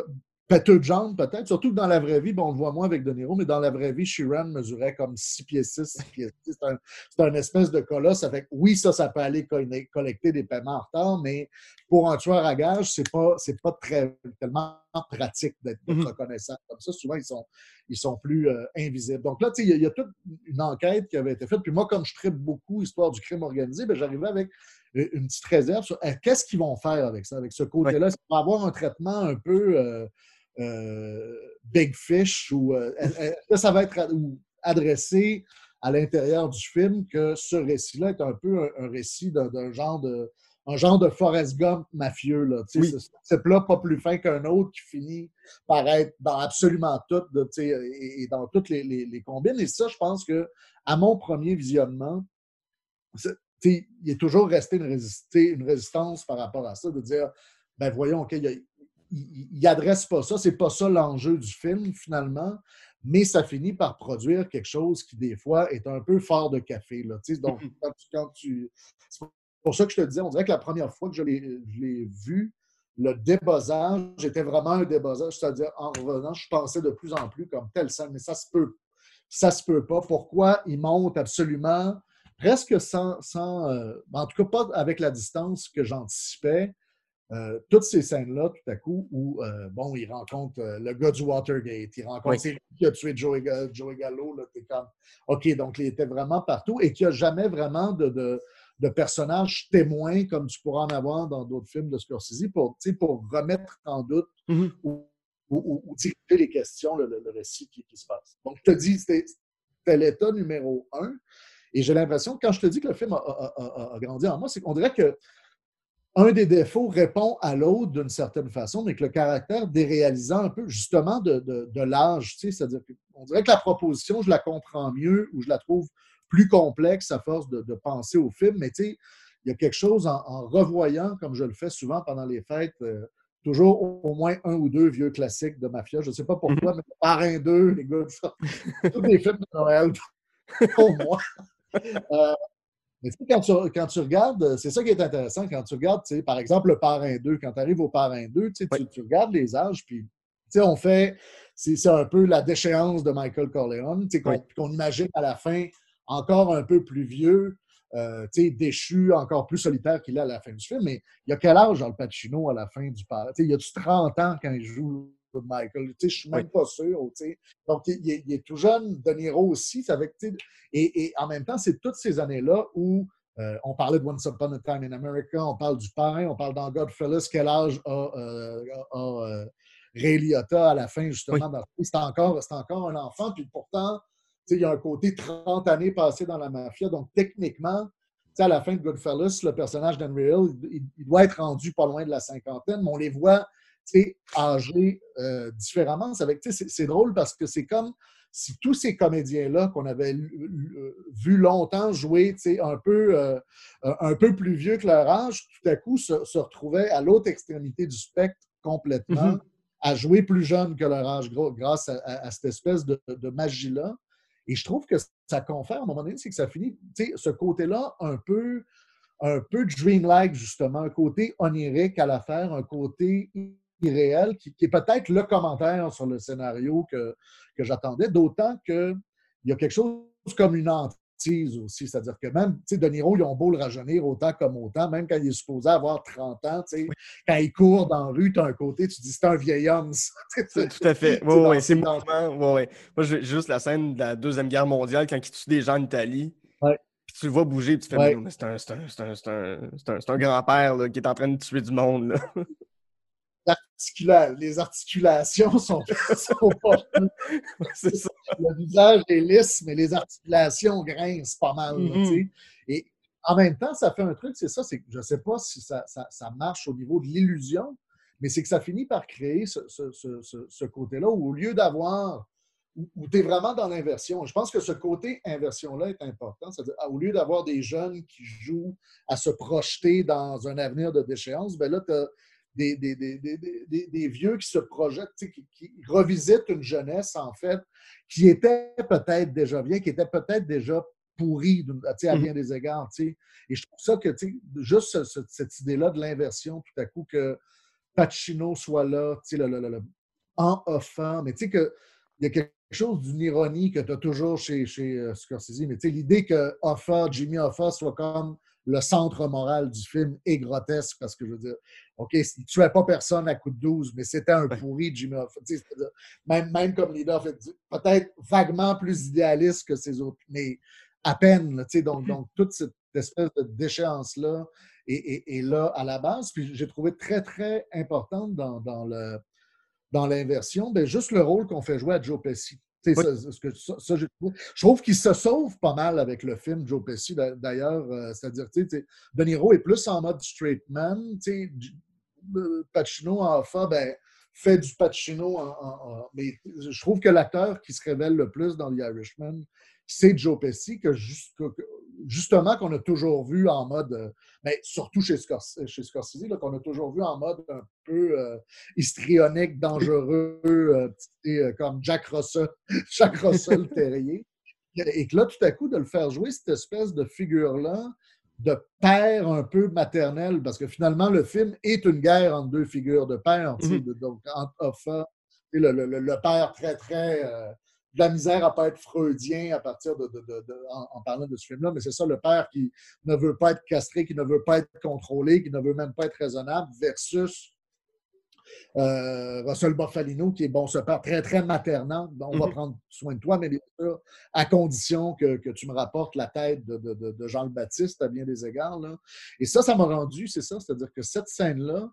Pâteux de jambes, peut-être. Surtout que dans la vraie vie, bon, on le voit moins avec De Niro, mais dans la vraie vie, Sheeran mesurait comme 6 pieds 6, 6 pieds C'est un, un, espèce de colosse. Avec, oui, ça, ça peut aller collecter des paiements en retard, mais pour un tueur à gage, c'est pas, c'est pas très, tellement pratique d'être mm-hmm. reconnaissant. Comme ça, souvent, ils sont, ils sont plus euh, invisibles. Donc là, il y, y, a toute une enquête qui avait été faite. Puis moi, comme je traite beaucoup histoire du crime organisé, ben, j'arrivais avec une petite réserve sur eh, qu'est-ce qu'ils vont faire avec ça, avec ce côté-là? Ça va avoir un traitement un peu. Euh, euh, Big Fish ou euh, ça va être adressé à l'intérieur du film que ce récit-là est un peu un, récit d'un genre de un genre de Forrest Gump mafieux. Là, C'est plat pas plus fin qu'un autre qui finit par être dans absolument tout et, dans toutes les, les, combines. Et ça, je pense que à mon premier visionnement, il est toujours resté une, une, résistance par rapport à ça, de dire ben voyons, OK, il n'adresse pas ça. C'est pas ça l'enjeu du film, finalement. Mais ça finit par produire quelque chose qui, des fois, est un peu fort de café. Là, donc, quand tu, c'est pour ça que je te disais, on dirait que la première fois que je l'ai vu, le débossage était vraiment un débossage. C'est-à-dire, en revenant, je pensais de plus en plus comme telle scène, mais ça se peut. Ça se peut pas. Pourquoi il monte absolument, presque sans, sans euh, en tout cas pas avec la distance que j'anticipais, euh, toutes ces scènes-là, tout à coup, où, euh, bon, il rencontre le gars du Watergate, il rencontre celui qui a tué Joey, Gallo, là, t'es comme, OK, donc il était vraiment partout et qu'il n'y a jamais vraiment de, de, de personnages témoins comme tu pourras en avoir dans d'autres films de Scorsese pour, pour remettre en doute mm-hmm. ou, ou, les questions, le, récit qui, se passe. Donc, je te dis, c'était l'état numéro un. Et j'ai l'impression, quand je te dis que le film a, a grandi en moi, c'est qu'on dirait que un des défauts répond à l'autre d'une certaine façon, mais que le caractère déréalisant un peu justement de, de, l'âge. Tu sais, c'est-à-dire qu'on dirait que la proposition, je la comprends mieux ou je la trouve plus complexe à force de, penser au film, mais tu sais, il y a quelque chose en, revoyant, comme je le fais souvent pendant les fêtes, euh, toujours au, moins un ou deux vieux classiques de mafia. Je ne sais pas pourquoi, mm-hmm. mais Parrain 2, les gars, tous les films de Noël, pour moi. Euh, mais quand tu, quand tu regardes, euh, c'est ça qui est intéressant, quand tu regardes, par exemple, le parrain 2, quand tu arrives au parrain 2, tu, tu, regardes les âges, puis on fait, c'est un peu la déchéance de Michael Corleone, qu'on imagine à la fin encore un peu plus vieux, euh, déchu, encore plus solitaire qu'il est à la fin du film. Mais il y a quel âge, Al Pacino, à la fin du parrain? Il y a-tu 30 ans quand il joue Michael. Je ne suis même pas sûr. Donc, il, est tout jeune. De Niro aussi. Avec, et, et, en même temps, c'est toutes ces années-là où euh, on parlait de Once Upon a Time in America, on parle du parrain, on parle dans Godfellas, quel âge a, euh, euh, Ray Liotta à la fin, justement. C'est encore, encore un enfant, puis pourtant, il y a un côté 30 années passées dans la mafia. Donc, techniquement, à la fin de Goodfellas, le personnage d'Henry Hill, il, doit être rendu pas loin de la cinquantaine, mais on les voit âgés euh, différemment. C'est drôle parce que c'est comme si tous ces comédiens-là qu'on avait vu longtemps jouer un peu, euh, un peu plus vieux que leur âge, tout à coup se, retrouvaient à l'autre extrémité du spectre complètement, mm-hmm. à jouer plus jeune que leur âge grâce à, cette espèce de, magie-là. Et je trouve que ça confère, à un moment donné, c'est que ça finit, ce côté-là un peu, un peu dreamlike, justement, un côté onirique à l'affaire, un côté irréel, qui, est peut-être le commentaire sur le scénario que, que j'attendais, d'autant qu'il y a quelque chose comme une entrée aussi. C'est-à-dire que même, tu sais, De Niro, ils ont beau le rajeunir autant comme autant, même quand il est supposé avoir 30 ans, tu sais, quand il court dans la rue, tu as un côté, tu dis c'est un vieil homme. Tout à fait. Oui, oui, c'est mouvement. Ouais, Moi, j'ai juste la scène de la Deuxième Guerre mondiale quand il tue des gens en Italie. Puis tu le vois bouger, puis tu fais, c'est un, un, un, un grand-père qui est en train de tuer du monde. Là les articulations sont, pas. Le visage est lisse, mais les articulations grincent pas mal. Mm-hmm. Et en même temps, ça fait un truc, c'est ça, c'est je ne sais pas si ça, marche au niveau de l'illusion, mais c'est que ça finit par créer ce, côté-là où au lieu d'avoir où, tu es vraiment dans l'inversion. Je pense que ce côté inversion-là est important. C'est-à-dire, au lieu d'avoir des jeunes qui jouent à se projeter dans un avenir de déchéance, ben là, tu as des, des, vieux qui se projettent, qui, revisitent une jeunesse, en fait, qui était peut-être déjà bien, qui était peut-être déjà pourrie à mmh bien des égards. Et je trouve ça que juste cette idée-là de l'inversion, tout à coup, que Pacino soit là, en offrant, mais tu sais qu'il y a quelque chose d'une ironie que tu as toujours chez, chez euh, Scorsese, mais l'idée que Hoffa, Jimmy Hoffa soit comme le centre moral du film est grotesque parce que je veux dire, OK, il ne tuait pas personne à coup de 12, mais c'était un pourri Jimmy Hoffa. Même, même comme leader, peut-être vaguement plus idéaliste que ses autres, mais à peine. donc, mm-hmm. donc, toute cette espèce de déchéance-là est, là à la base. Puis j'ai trouvé très, très importante dans, dans le dans l'inversion, ben, juste le rôle qu'on fait jouer à Joe Pesci je trouve qu'il se sauve pas mal avec le film Joe Pesci, d'ailleurs. Euh, c'est-à-dire, De Niro est plus en mode straight man. Euh, Pacino en fa, ben, fait du Pacino. En, mais je trouve que l'acteur qui se révèle le plus dans The Irishman, c'est Joe Pesci, que, justement qu'on a toujours vu en mode, mais euh, ben, surtout chez, Scorsese, chez Scorsese qu'on a toujours vu en mode un peu euh, histrionique, dangereux, euh, comme Jack Russell, Jack Russell Terrier. Et que là, tout à coup, de le faire jouer cette espèce de figure-là, de père un peu maternel, parce que finalement, le film est une guerre entre deux figures de père, mm-hmm. donc entre le, le, père très, très de la misère à pas être freudien à partir de, en, parlant de ce film-là, mais c'est ça, le père qui ne veut pas être castré, qui ne veut pas être contrôlé, qui ne veut même pas être raisonnable, versus euh, Russell Buffalino, qui est bon, ce père très, très maternant. On va mm-hmm. prendre soin de toi, mais bien sûr, à condition que, tu me rapportes la tête de, Jean le Baptiste à bien des égards. Là. Et ça, ça m'a rendu, c'est ça, c'est-à-dire que cette scène-là,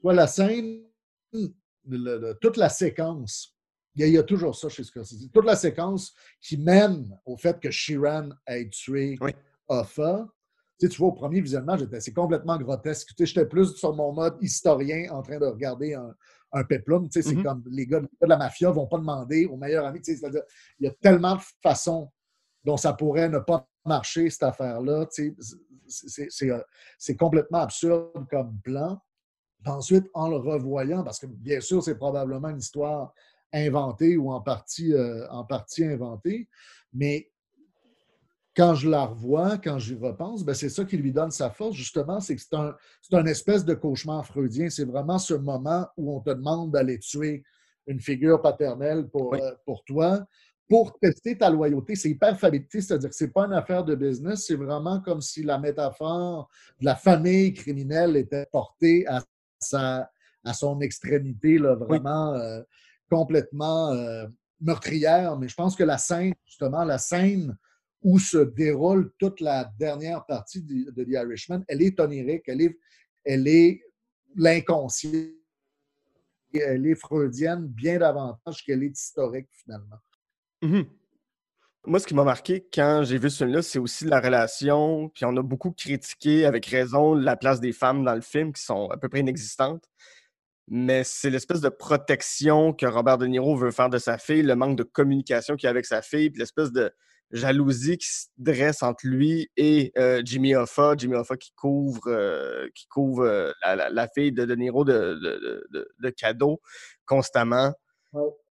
toi, la scène, toute la séquence il y, a, toujours ça chez Scorsese. Toute la séquence qui mène au fait que Sheeran ait tué oui. Hoffa. Tu, vois, au premier visionnement, c'est complètement grotesque. Tu j'étais plus sur mon mode historien en train de regarder un, un peplum. Tu sais, c'est mm-hmm. comme les gars, de la mafia ne vont pas demander au meilleur ami. Tu c'est-à-dire, il y a tellement de façons dont ça pourrait ne pas marcher, cette affaire-là. Tu sais, euh, c'est complètement absurde comme plan. Ensuite, en le revoyant, parce que bien sûr, c'est probablement une histoire inventée ou en partie, euh, en partie inventée. Mais quand je la revois, quand j'y repense, ben c'est ça qui lui donne sa force, justement, c'est que c'est un, un, espèce de cauchemar freudien. C'est vraiment ce moment où on te demande d'aller tuer une figure paternelle pour, euh, pour toi, pour tester ta loyauté. C'est hyper fabriqué, c'est-à-dire que ce n'est pas une affaire de business, c'est vraiment comme si la métaphore de la famille criminelle était portée à, sa, à son extrémité, là, vraiment. Euh, complètement euh, meurtrière, mais je pense que la scène, justement, la scène où se déroule toute la dernière partie de, The Irishman, elle est onirique, elle est, elle est l'inconscient, elle est freudienne bien davantage qu'elle est historique finalement. Mm-hmm. Moi, ce qui m'a marqué quand j'ai vu ce film-là, c'est aussi la relation, puis on a beaucoup critiqué avec raison la place des femmes dans le film qui sont à peu près inexistantes mais c'est l'espèce de protection que Robert De Niro veut faire de sa fille, le manque de communication qu'il a avec sa fille, puis l'espèce de jalousie qui se dresse entre lui et euh, Jimmy Hoffa, Jimmy Hoffa qui couvre, euh, qui couvre euh, la, fille de De Niro de, de, cadeaux constamment.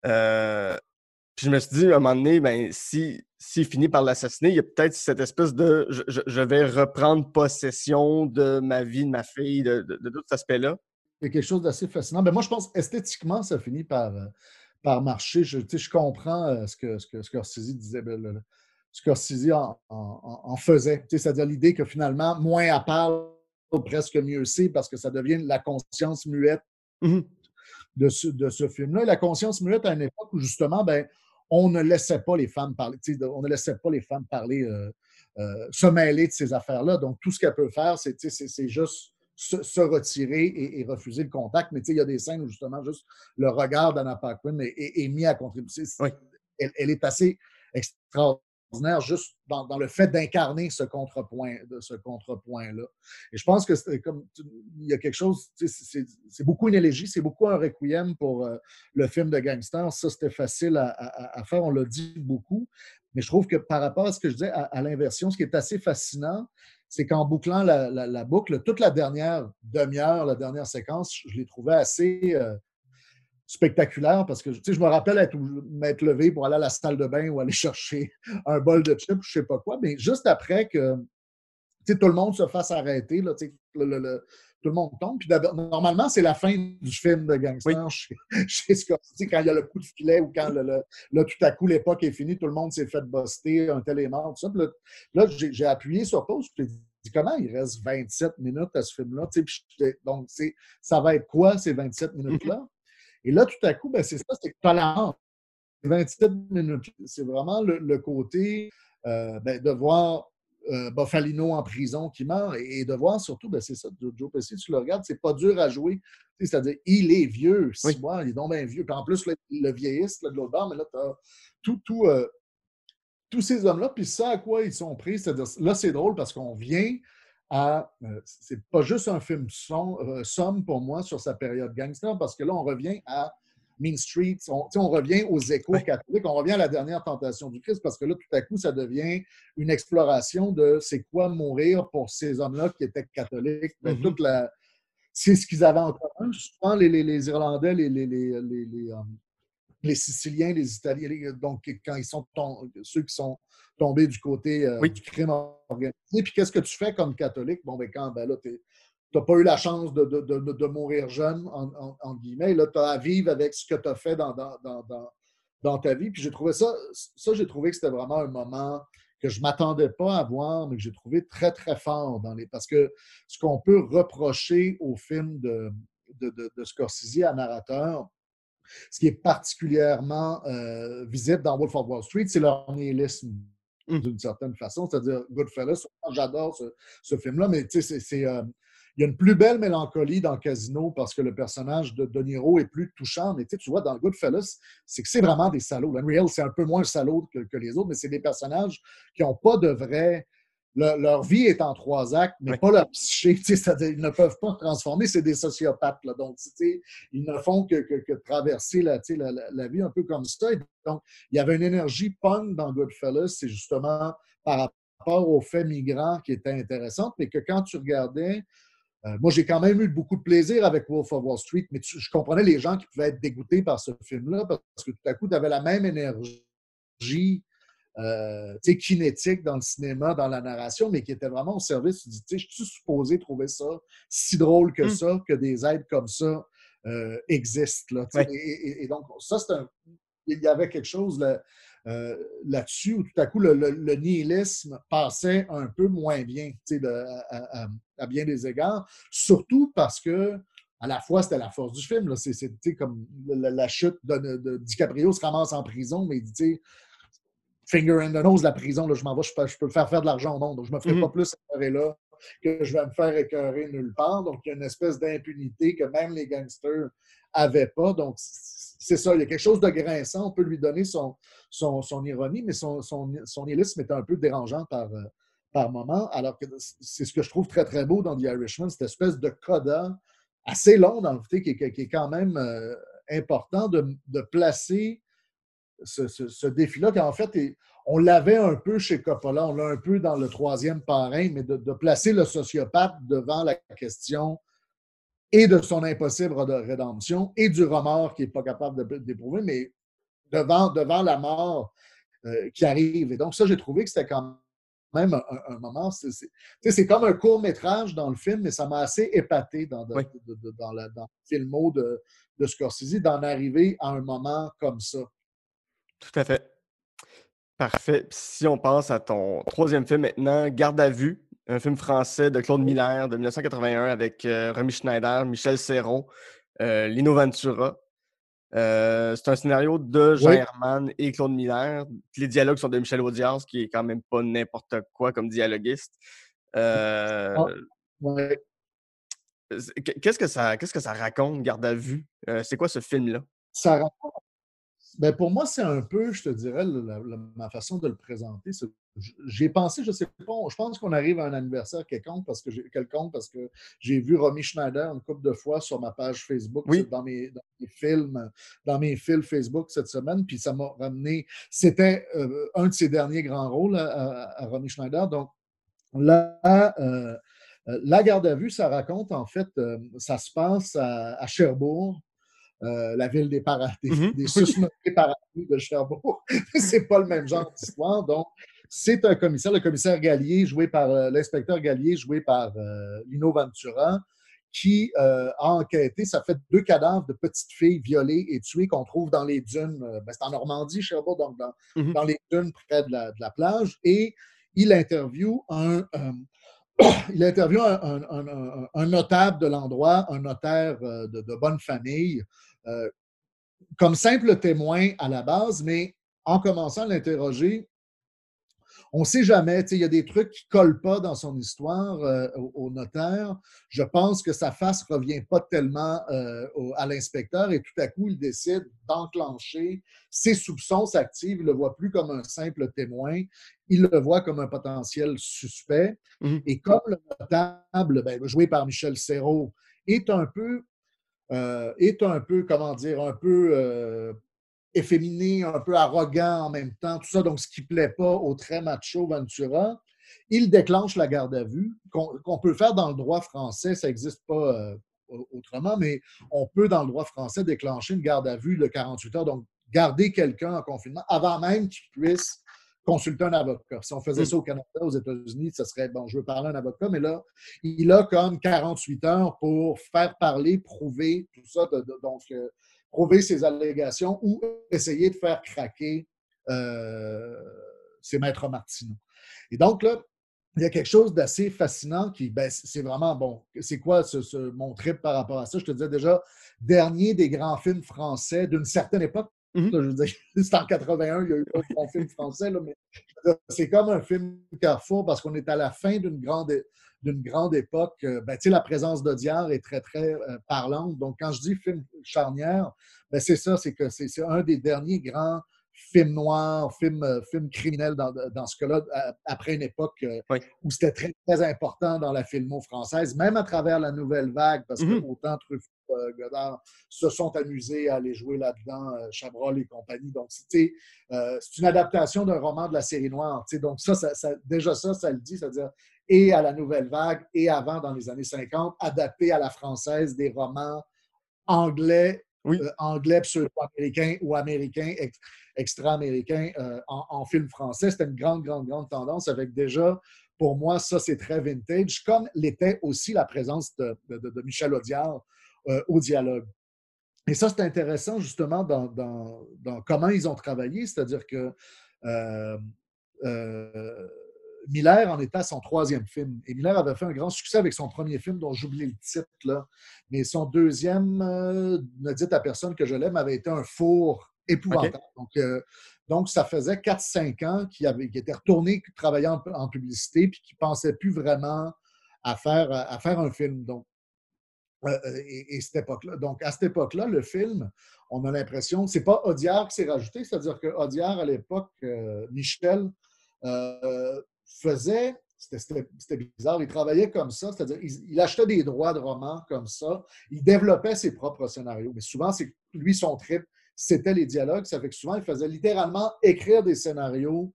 puis je me suis dit, à un moment donné, ben, si, s'il finit par l'assassiner, il y a peut-être cette espèce de je, vais reprendre possession de ma vie, de ma fille, de, de tout cet aspect-là il y a quelque chose d'assez fascinant. Mais ben, moi, je pense esthétiquement, ça finit par, euh, par marcher. Je, je comprends euh, ce que, ce que Scorsese disait. Ben, Scorsese en, en, faisait. C'est-à-dire l'idée que finalement, moins à parle, presque mieux c'est, parce que ça devient la conscience muette mmh de ce, de ce film-là. Et la conscience muette à une époque où justement, ben, on ne laissait pas les femmes parler, on ne laissait pas les femmes parler, euh, euh, se mêler de ces affaires-là. Donc, tout ce qu'elle peut faire, c'est juste se, retirer et, refuser le contact. Mais il y a des scènes où justement, juste le regard d'Anna Paquin est, mis à contribuer. Elle, elle, est assez extraordinaire juste dans, le fait d'incarner ce contrepoint, de ce contrepoint-là. Et je pense que c'est comme il y a quelque chose, c'est beaucoup une élégie, c'est beaucoup un requiem pour euh, le film de gangster. Ça, c'était facile à, faire, on l'a dit beaucoup. Mais je trouve que par rapport à ce que je disais à, l'inversion, ce qui est assez fascinant, c'est qu'en bouclant la, boucle, toute la dernière demi-heure, la dernière séquence, je l'ai trouvé assez. Euh, spectaculaire parce que je me rappelle être, m'être levé pour aller à la salle de bain ou aller chercher un bol de chips, je ne sais pas quoi, mais juste après que tout le monde se fasse arrêter, tout le monde tombe. Puis normalement, c'est la fin du film de gangster chez, chez Scorsese, quand il y a le coup de filet ou quand là, tout à coup l'époque est finie, tout le monde s'est fait buster, un tel est mort, tout ça. là, j'ai appuyé sur pause, puis dit comment il reste 27 minutes à ce film-là? Donc, ça va être quoi ces 27 minutes-là? Et là, tout à coup, ben, c'est ça, c'est que tu as la 27 minutes. C'est vraiment le, côté euh, ben, de voir euh, Buffalino en prison qui meurt et, de voir surtout, ben, c'est ça, Joe Pesci, tu le regardes, c'est pas dur à jouer. C'est-à-dire, il est vieux, six mois, il est donc bien vieux. Puis en plus, le vieilliste de l'autre bord, mais là, tu as tout, tout, euh, tous ces hommes-là, puis ça à quoi ils sont pris. C'est-à-dire, là, c'est drôle parce qu'on vient à. Euh, c'est pas juste un film euh, somme pour moi sur sa période gangster, parce que là, on revient à Mean Street, on, on revient aux échos catholiques, on revient à la dernière tentation du Christ, parce que là, tout à coup, ça devient une exploration de c'est quoi mourir pour ces hommes-là qui étaient catholiques. Ben, mm-hmm. toute la, c'est ce qu'ils avaient en commun. Souvent, les, les, les Irlandais, les, les euh, les Siciliens, les Italiens, donc quand ils sont ceux qui sont tombés du côté euh, du crime organisé. Puis qu'est-ce que tu fais comme catholique? Bon, ben quand ben là, tu n'as pas eu la chance de, de, de, mourir jeune, en, en, guillemets. Là, tu as à vivre avec ce que tu as fait dans, dans, dans, dans, ta vie. Puis j'ai trouvé ça, ça j'ai trouvé que c'était vraiment un moment que je ne m'attendais pas à voir, mais que j'ai trouvé très, très fort dans les. Parce que ce qu'on peut reprocher au film de, de, de, Scorsese à narrateur, ce qui est particulièrement euh, visible dans Wolf of Wall Street, c'est leur nihilisme mmh. d'une certaine façon. C'est-à-dire, Goodfellas, j'adore ce, film-là, mais tu sais, c'est. Il y a une plus belle mélancolie dans Casino parce que le personnage de De Niro est plus touchant. Mais tu vois, dans Goodfellas, c'est que c'est vraiment des salauds. Unreal, c'est un peu moins salaud que, que les autres, mais c'est des personnages qui n'ont pas de vrai leur vie est en trois actes, mais pas leur psyché. C'est-à-dire ils ne peuvent pas transformer, c'est des sociopathes. Là, donc, ils ne font que, que, traverser la, la, la, vie un peu comme ça. donc, il y avait une énergie punk dans Goodfellas, c'est justement par rapport aux faits migrants qui était intéressante, mais que quand tu regardais, euh, moi, j'ai quand même eu beaucoup de plaisir avec Wolf of Wall Street, mais je comprenais les gens qui pouvaient être dégoûtés par ce film-là parce que tout à coup, tu avais la même énergie euh, kinétique dans le cinéma, dans la narration, mais qui était vraiment au service. Tu dis, je suis supposé trouver ça si drôle que mmh. ça, que des êtres comme ça euh, existent. Là, et, donc, ça, c'est un. Il y avait quelque chose là, euh, là-dessus où tout à coup le, nihilisme passait un peu moins bien à, à, bien des égards, surtout parce que à la fois, c'était la force du film. C'est comme la, chute de, de, DiCaprio se ramasse en prison, mais il dit finger in the nose, la prison, là, je m'en vais, je peux, je peux faire faire de l'argent au monde. Donc, je ne me ferai pas mhm. plus écœurer là que je vais me faire écœurer nulle part. Donc, il y a une espèce d'impunité que même les gangsters n'avaient pas. Donc, c'est ça, il y a quelque chose de grinçant. On peut lui donner son, son, son ironie, mais son, son, son est un peu dérangeant par, euh, par moment. Alors que c'est ce que je trouve très, très beau dans The Irishman, cette espèce de coda assez long dans le fait qui, qui, est quand même euh, important de, de placer ce, défi-là, qu'en fait, on l'avait un peu chez Coppola, on l'a un peu dans le troisième parrain, mais de, placer le sociopathe devant la question et de son impossible rédemption et du remords qu'il n'est pas capable d'éprouver, mais devant, devant la mort euh, qui arrive. Et donc, ça, j'ai trouvé que c'était quand même un, moment. C'est comme un court métrage dans le film, mais ça m'a assez épaté dans, dans, le filmo de, de Scorsese d'en arriver à un moment comme ça. Tout à fait. Parfait. Si on passe à ton troisième film maintenant, Garde à vue, un film français de Claude Miller de 1981 avec euh, Romy Schneider, Michel Serrault, euh, Lino Ventura. Euh, c'est un scénario de Jean Herman et Claude Miller. Les dialogues sont de Michel Audiard, ce qui est quand même pas n'importe quoi comme dialoguiste. Ah, qu'est-ce que ça, qu'est-ce que ça raconte, Garde à vue? C'est quoi ce film-là? Ça raconte ben pour moi, c'est un peu, je te dirais, ma façon de le présenter. J'ai pensé, je sais pas, je pense qu'on arrive à un anniversaire quelconque parce que j'ai quelconque parce que j'ai vu Romy Schneider une couple de fois sur ma page Facebook, dans, mes, films, dans mes fils Facebook cette semaine, puis ça m'a ramené. C'était euh, un de ses derniers grands rôles à, Romy Schneider. Donc là, euh, euh, la garde à vue, ça raconte en fait, ça se passe à Cherbourg. Euh, la ville des, paradis, des, mm paradis de Cherbourg. c'est pas le même genre d'histoire. Donc, c'est un commissaire, le commissaire Gallier, joué par euh, l'inspecteur Gallier, joué par euh, Lino Ventura, qui a enquêté. Ça fait deux cadavres de petites filles violées et tuées qu'on trouve dans les dunes. Ben, c'est en Normandie, Cherbourg, donc dans, mm-hmm. dans les dunes près de la, de la, plage. Et il interviewe un, il interviewe un, un, un, notable de l'endroit, un notaire de, de bonne famille, euh, comme simple témoin à la base, mais en commençant à l'interroger, on ne sait jamais, il y a des trucs qui ne collent pas dans son histoire euh, au, notaire. Je pense que sa face ne revient pas tellement euh, à l'inspecteur et tout à coup, il décide d'enclencher ses soupçons s'activent. Il ne le voit plus comme un simple témoin, il le voit comme un potentiel suspect. Mmh et comme le notable, ben, joué par Michel Serrault, est un peu euh, est un peu, comment dire, un peu efféminé, un peu arrogant en même temps, tout ça, donc ce qui ne plaît pas au très macho Ventura, il déclenche la garde à vue, qu'on peut faire dans le droit français, ça n'existe pas euh, autrement, mais on peut, dans le droit français, déclencher une garde à vue de 48 heures, donc garder quelqu'un en confinement avant même qu'il puisse consulter un avocat. Si on faisait mm. ça au Canada, aux États-Unis, ce serait, bon, je veux parler à un avocat, mais là, il a comme 48 heures pour faire parler, prouver tout ça, donc euh, prouver ses allégations ou essayer de faire craquer euh, ses maîtres Martineau. Et donc là, il y a quelque chose d'assez fascinant qui, ben, c'est vraiment bon. C'est quoi ce, mon trip par rapport à ça? Je te disais déjà, dernier des grands films français d'une certaine époque, je veux dire, c'est en 81, il y a eu un bon film français, là, mais c'est comme un film Carrefour parce qu'on est à la fin d'une grande, d'une grande époque. Euh, ben, la présence d'Audiard est très, très euh, parlante. Donc, quand je dis film charnière, ben, c'est ça, c'est que c'est un des derniers grands film noir, film, euh, film criminel dans, dans ce cas-là, après une époque où c'était très, très important dans la filmo française, même à travers la nouvelle vague, parce mmh que autant Truffaut euh, Godard se sont amusés à aller jouer là-dedans, euh, Chabrol et compagnie. Donc, euh, c'est une adaptation d'un roman de la série noire. Donc, ça, ça, déjà ça, ça le dit, c'est-à-dire et à la nouvelle vague et avant, dans les années 50, adapté à la française des romans anglais, anglais pseudo-américains ou américains, extra-américains en, film français. C'était une grande, grande, grande tendance avec déjà pour moi, ça, c'est très vintage, comme l'était aussi la présence de, Michel Audiard euh, au dialogue. Et ça, c'est intéressant justement dans, comment ils ont travaillé, c'est-à-dire que euh, euh, Miller en était son troisième film. Et Miller avait fait un grand succès avec son premier film, dont j'oublie le titre, là. mais son deuxième, ne dites à personne que je l'aime, avait été un four épouvantable. Donc, ça faisait 4-5 ans qu'il était retourné travailler en, publicité puis qu'il ne pensait plus vraiment à faire, à faire un film. Donc, euh, euh, et, cette époque-là. Donc, à cette époque-là, le film, on a l'impression, c'est pas Audiard qui s'est rajouté, c'est-à-dire que Audiard, à l'époque, euh, Michel, faisait, c'était bizarre, il travaillait comme ça, c'est-à-dire il, achetait des droits de romans comme ça, il développait ses propres scénarios, mais souvent, c'est lui, son trip, c'était les dialogues, ça fait que souvent, il faisait littéralement écrire des scénarios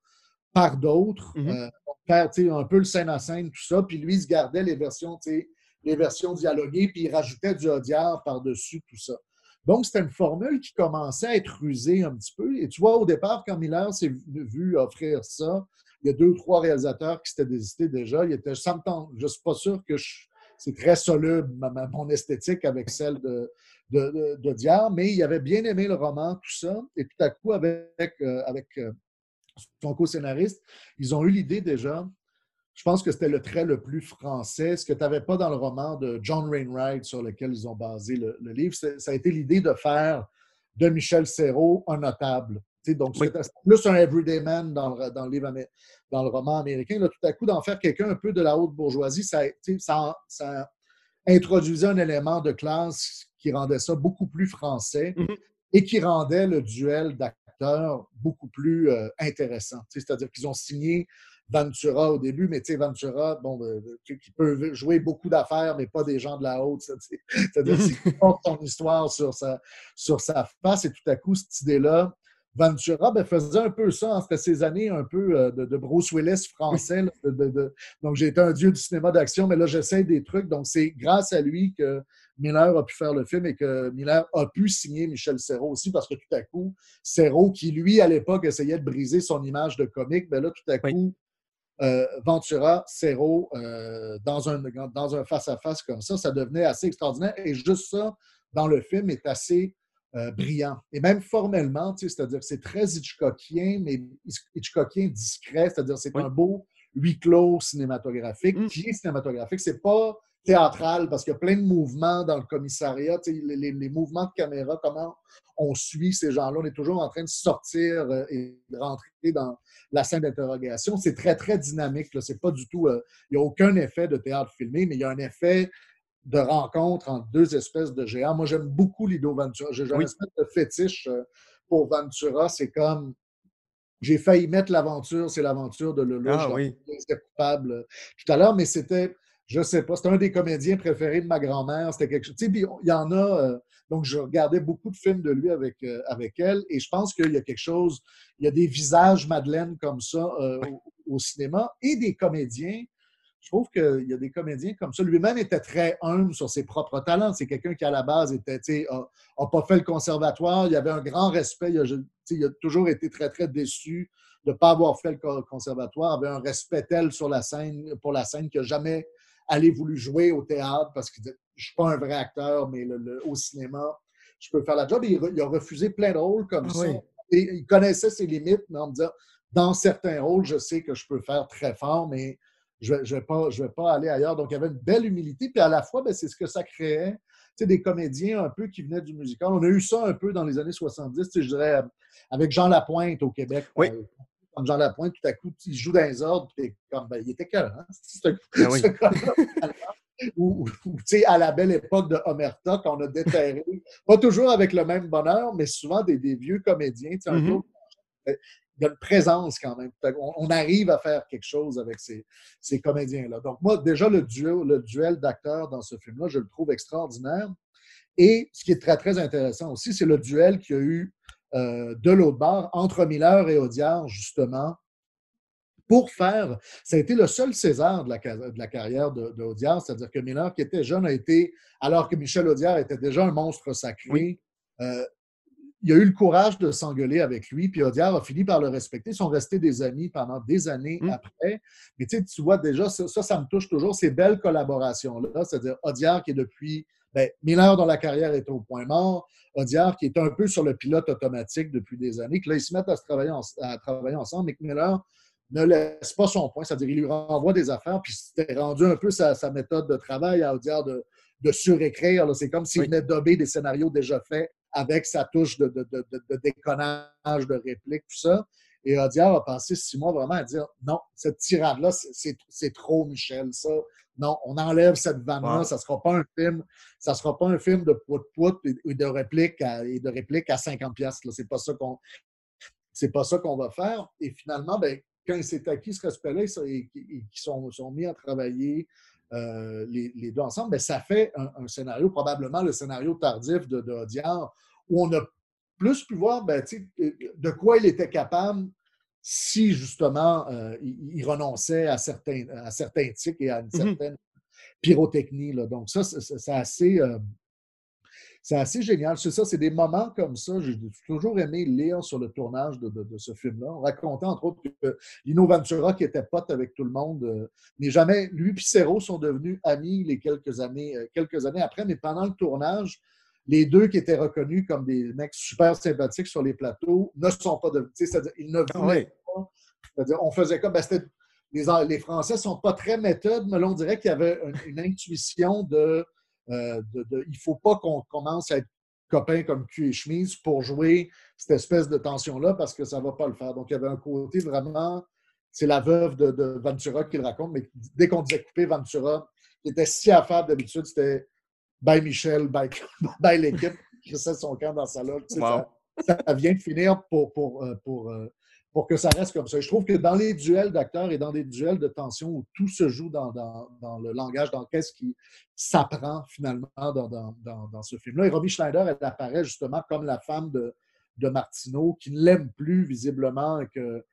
par d'autres, mm-hmm. faire un peu le scène à scène, tout ça, puis lui, il se gardait les versions, les versions dialoguées, puis il rajoutait du audiard par-dessus tout ça. Donc, c'était une formule qui commençait à être usée un petit peu. Et tu vois, au départ, quand Miller s'est vu offrir ça, il y a deux ou trois réalisateurs qui s'étaient désistés déjà. Il était, ça je ne suis pas sûr que c'est très soluble, mon esthétique, avec celle de, de, mais il avait bien aimé le roman, tout ça. Et tout à coup, avec, euh, avec euh, son co-scénariste, ils ont eu l'idée déjà. Je pense que c'était le trait le plus français, ce que tu n'avais pas dans le roman de John Wainwright sur lequel ils ont basé le, livre. Ça a été l'idée de faire de Michel Serrault un notable. donc, c'était plus un everyday man dans le, dans le, livre, dans le roman américain. Là, tout à coup, d'en faire quelqu'un un peu de la haute bourgeoisie, ça, ça, ça introduisait un élément de classe qui rendait ça beaucoup plus français mm-hmm. et qui rendait le duel d'acteurs beaucoup plus euh, intéressant. C'est-à-dire qu'ils ont signé Ventura au début, mais tu sais, Ventura, bon, euh, qui peut jouer beaucoup d'affaires, mais pas des gens de la haute. C'est-à-dire qu'il porte son histoire sur sa, sur sa face et tout à coup, cette idée-là, Ventura ben, faisait un peu ça. entre ces années un peu euh, de, Bruce Willis français. donc, j'ai été un dieu du cinéma d'action, mais là, j'essaie des trucs. Donc, c'est grâce à lui que Miller a pu faire le film et que Miller a pu signer Michel Serrault aussi, parce que tout à coup, Serrault, qui lui, à l'époque, essayait de briser son image de comique, ben là, tout à coup, euh, Ventura, Serrault, euh, dans un dans un face-à-face comme ça, ça devenait assez extraordinaire. Et juste ça, dans le film, est assez euh, brillant. Et même formellement, c'est-à-dire c'est très Hitchcockien, mais Hitchcockien discret, c'est-à-dire c'est un beau huis clos cinématographique, mmh. qui est cinématographique. C'est pas théâtral parce qu'il y a plein de mouvements dans le commissariat, les, les, mouvements de caméra, comment on suit ces gens-là. On est toujours en train de sortir euh, et de rentrer dans la scène d'interrogation. C'est très, très dynamique. C'est pas du tout. Euh, il n'y a aucun effet de théâtre filmé, mais il y a un effet de rencontre entre deux espèces de géants. Moi, j'aime beaucoup Lido Ventura. J'ai un espèce de fétiche euh, pour Ventura. C'est comme j'ai failli mettre l'aventure, c'est l'aventure de Lolo. Ah, oui. coupable euh, tout à l'heure, mais c'était, je sais pas, c'était un des comédiens préférés de ma grand-mère. C'était quelque chose. Tu sais, il y en a. Euh, donc, je regardais beaucoup de films de lui avec, avec elle, et je pense qu'il y a quelque chose. Il y a des visages Madeleine comme ça au, cinéma et des comédiens je trouve qu'il y a des comédiens comme ça. Lui-même était très humble sur ses propres talents. C'est quelqu'un qui, à la base, était, a, pas fait le conservatoire. Il avait un grand respect. Il a, toujours été très, très déçu de ne pas avoir fait le conservatoire. Il avait un respect tel sur la scène, pour la scène qu'il n'a jamais allé voulu jouer au théâtre parce que je ne suis pas un vrai acteur, mais au cinéma, je peux faire la job. Il, a refusé plein de rôles comme ah ça. Et il connaissait ses limites, mais en me disant, dans certains rôles, je sais que je peux faire très fort, mais je ne vais, pas, je vais pas aller ailleurs. Donc, il y avait une belle humilité. Puis à la fois, ben, c'est ce que ça créait. Tu sais, des comédiens un peu qui venaient du musical. On a eu ça un peu dans les années 70, tu sais, je dirais, avec Jean Lapointe au Québec. Oui. Comme Jean Lapointe, tout à coup, il joue dans les ordres, puis comme, ben, il était cœur, hein? Ah oui. ou, tu sais, à la belle époque de Omerta, qu'on a déterré, pas toujours avec le même bonheur, mais souvent des, des vieux comédiens. Tu sais, un mm-hmm y a une présence quand même. On, arrive à faire quelque chose avec ces, comédiens-là. Donc, moi, déjà, le duel, le duel d'acteurs dans ce film-là, je le trouve extraordinaire. Et ce qui est très, très intéressant aussi, c'est le duel qu'il y a eu euh, de l'autre bord entre Miller et Audiard, justement, pour faire. Ça a été le seul César de la, de la carrière d'Audiard, c'est-à-dire que Miller, qui était jeune, a été, alors que Michel Audiard était déjà un monstre sacré, euh, il a eu le courage de s'engueuler avec lui, puis Audiard a fini par le respecter. Ils sont restés des amis pendant des années mmh. après. Mais tu vois déjà, ça, ça, me touche toujours, ces belles collaborations-là. C'est-à-dire Audiard qui est depuis. Ben, Miller, dont la carrière est au point mort, Audiard qui est un peu sur le pilote automatique depuis des années, que là, ils se mettent à, se travailler, à travailler ensemble, mais que Miller ne laisse pas son point, c'est-à-dire il lui renvoie des affaires, puis c'était rendu un peu sa, méthode de travail à Audiard de, de surécrire. C'est comme s'il venait dober des scénarios déjà faits avec sa touche de, de, déconnage, de réplique, tout ça. Et Audiard a passé six mois vraiment à dire non, cette tirade-là, c'est trop, Michel. Ça, non, on enlève cette vanne-là, ça ne sera pas un film, ça sera pas un film de pout-pout et, de réplique à, et de réplique à 50 pièces. C'est pas ça qu'on c'est pas ça qu'on va faire. Et finalement, ben, quand il s'est acquis ce respect-là et, qu'ils sont, sont mis à travailler euh, les, deux ensemble, mais ça fait un, scénario, probablement le scénario tardif de, de où on a plus pu voir ben, de quoi il était capable si justement euh, il, renonçait à certains, à certains tics et à une mm-hmm. certaine pyrotechnie. Là. Donc, ça, c'est assez. Euh, c'est assez génial. C'est ça, c'est des moments comme ça. J'ai toujours aimé lire sur le tournage de, ce film-là. On racontait entre autres que Lino Ventura, qui était pote avec tout le monde, euh, n'est jamais. Lui et Serrault sont devenus amis les quelques années, euh, quelques années après, mais pendant le tournage, les deux qui étaient reconnus comme des mecs super sympathiques sur les plateaux ne sont pas devenus. C'est-à-dire, ils ne ah voulaient pas C'est-à-dire, on faisait comme. Ben, les, les, Français ne sont pas très méthodes, mais là, on dirait qu'il y avait une, intuition de, euh, de, de, Il ne faut pas qu'on commence à être copains comme cul et chemise pour jouer cette espèce de tension-là parce que ça ne va pas le faire. Donc, il y avait un côté vraiment. C'est la veuve de, de Ventura qui le raconte, mais dès qu'on disait couper Ventura, qui était si affable d'habitude, c'était bye Michel, bye, bye l'équipe, qui son camp dans sa loge. Ça, ça, vient de finir pour, pour, euh, pour, euh, pour que ça reste comme ça. je trouve que dans les duels d'acteurs et dans des duels de tension où tout se joue dans, le langage, dans qu'est-ce qui s'apprend finalement dans, ce film-là. Et Robbie Schneider, elle apparaît justement comme la femme de, de Martineau, qui ne l'aime plus visiblement, et que,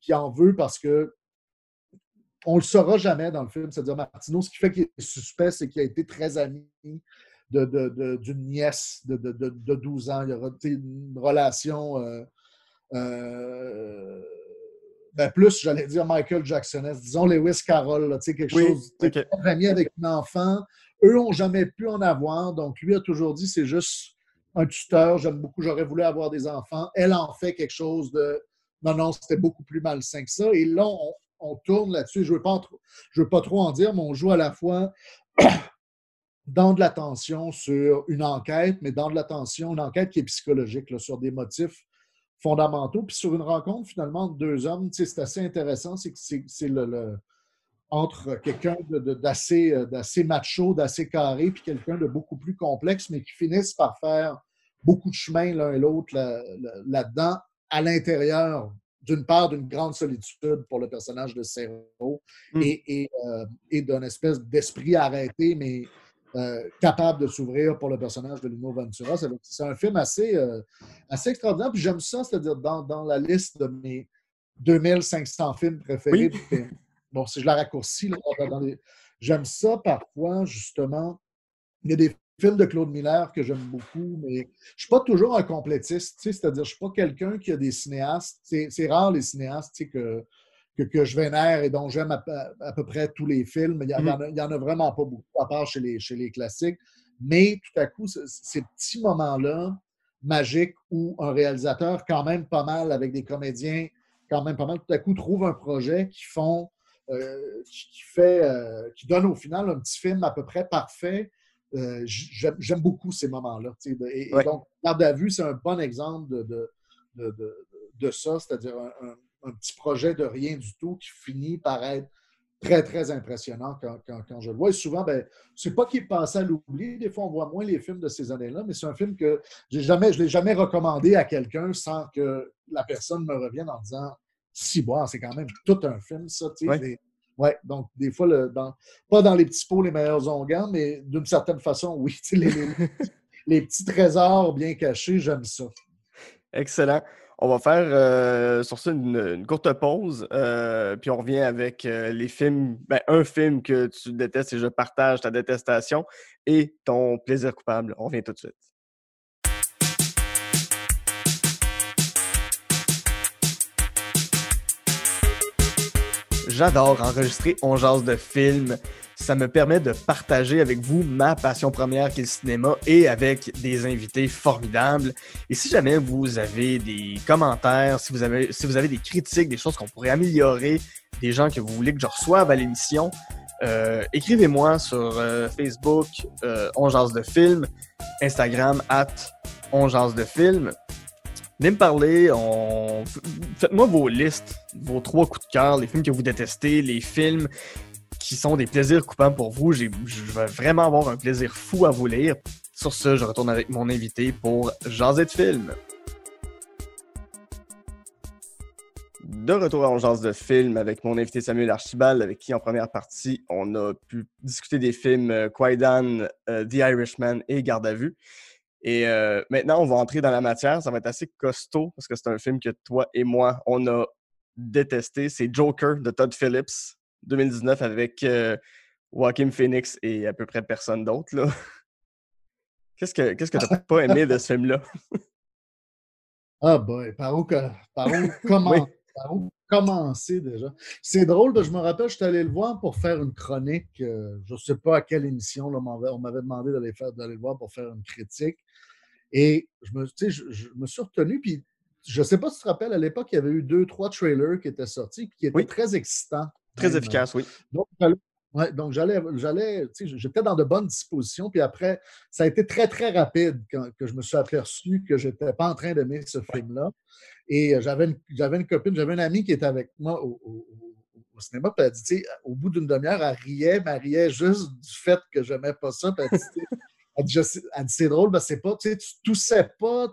qui, en veut parce que on le saura jamais dans le film. C'est-à-dire, Martineau, ce qui fait qu'il est suspect, c'est qu'il a été très ami d'une nièce de, 12 ans. Il y aura une relation. Euh, ben plus, j'allais dire Michael Jackson, disons Lewis Carroll, quelque chose okay. ami avec un enfant. Eux n'ont jamais pu en avoir, donc lui a toujours dit c'est juste un tuteur, j'aime beaucoup, j'aurais voulu avoir des enfants. Elle en fait quelque chose de non, non, c'était beaucoup plus malsain que ça. Et là, on, on tourne là-dessus. Je ne veux, pas veux pas trop en dire, mais on joue à la fois dans de l'attention sur une enquête, mais dans de l'attention, une enquête qui est psychologique, là, sur des motifs fondamentaux. Puis sur une rencontre, finalement, de deux hommes, c'est assez intéressant. C'est que c'est le, entre quelqu'un d'assez euh, d'assez macho, d'assez carré, puis quelqu'un de beaucoup plus complexe, mais qui finissent par faire beaucoup de chemin l'un et l'autre là-dedans, à l'intérieur d'une part d'une grande solitude pour le personnage de Cerro mm. et, euh, et, d'une espèce d'esprit arrêté, mais euh, capable de s'ouvrir pour le personnage de Lino Ventura. C'est un film assez, euh, assez extraordinaire. Puis j'aime ça, c'est-à-dire dans, dans, la liste de mes 2500 films préférés. Bon, si je la raccourcis, j'aime ça parfois, justement. Il y a des film de Claude Miller que j'aime beaucoup, mais je ne suis pas toujours un complétiste. C'est-à-dire, je ne suis pas quelqu'un qui a des cinéastes. C'est rare les cinéastes que, que, que, je vénère et dont j'aime à, peu près tous les films. Il n'y mm-hmm. en, a vraiment pas beaucoup, à part chez les, chez les classiques. Mais tout à coup, ces petits moments-là, magiques, où un réalisateur, quand même pas mal, avec des comédiens, quand même pas mal, tout à coup, trouve un projet qui font. Euh, qui, fait, euh, qui donne au final un petit film à peu près parfait, euh, j'aime beaucoup ces moments-là. Et, donc, Garde à vue, c'est un bon exemple de, de, ça, c'est-à-dire un, petit projet de rien du tout qui finit par être très, très impressionnant quand, je le vois. Et souvent, ben, c'est pas qu'il est passé à l'oubli. Des fois, on voit moins les films de ces années-là, mais c'est un film que jamais, je ne l'ai jamais recommandé à quelqu'un sans que la personne me revienne en disant Si, bon, c'est quand même tout un film, ça. Oui, donc des fois, le, pas dans les petits pots les meilleurs onguents, mais d'une certaine façon, oui. Les, les, petits trésors bien cachés, j'aime ça. Excellent. On va faire euh, sur ça une, courte pause, euh, puis on revient avec euh, les films, ben, un film que tu détestes et je partage ta détestation et ton plaisir coupable. On revient tout de suite. J'adore enregistrer On jase de films. Ça me permet de partager avec vous ma passion première qui est le cinéma et avec des invités formidables. Et si jamais vous avez des commentaires, si vous avez, si vous avez des critiques, des choses qu'on pourrait améliorer, des gens que vous voulez que je reçoive à l'émission, euh, écrivez-moi sur euh, Facebook, euh, On jase de films, Instagram, at On de films. Venez me parler, faites-moi vos listes, vos trois coups de cœur, les films que vous détestez, les films qui sont des plaisirs coupants pour vous. Je vais vraiment avoir un plaisir fou à vous lire. Sur ce, je retourne avec mon invité pour Jaser de films. De retour à Jase de film avec mon invité Samuel Archibald, avec qui en première partie, on a pu discuter des films euh, Quaidan, euh, The Irishman et Garde à vue. Et euh, maintenant, on va entrer dans la matière. Ça va être assez costaud parce que c'est un film que toi et moi, on a détesté. C'est Joker de Todd Phillips, 2019, avec euh, Joaquin Phoenix et à peu près personne d'autre. Qu'est-ce que tu n'as pas aimé de ce film-là? ah boy, par où, par où, commencer déjà? C'est drôle, je me rappelle, je suis allé le voir pour faire une chronique. Euh, je ne sais pas à quelle émission, là, on m'avait demandé d'aller le voir pour faire une critique. Et je me, je, me suis retenu, puis je ne sais pas si tu te rappelles, à l'époque, il y avait eu deux, trois trailers qui étaient sortis qui étaient Oui. très excitants. Très même. efficace, oui. Donc, j'allais- ouais, donc j'allais, j'allais, tu sais, j'étais dans de bonnes dispositions. Puis après, ça a été très, très rapide quand que je me suis aperçu que je n'étais pas en train d'aimer ce film-là. Et euh, j'avais une, j'avais une copine, j'avais une amie qui était avec moi au, au- cinéma. Puis elle a dit, tu sais, au bout d'une demi-heure, elle riait, mais elle riait juste du fait que je n'aimais pas ça. Puis elle dit, elle dit, c'est drôle, ben c'est pas, tu sais, tu toussais pas,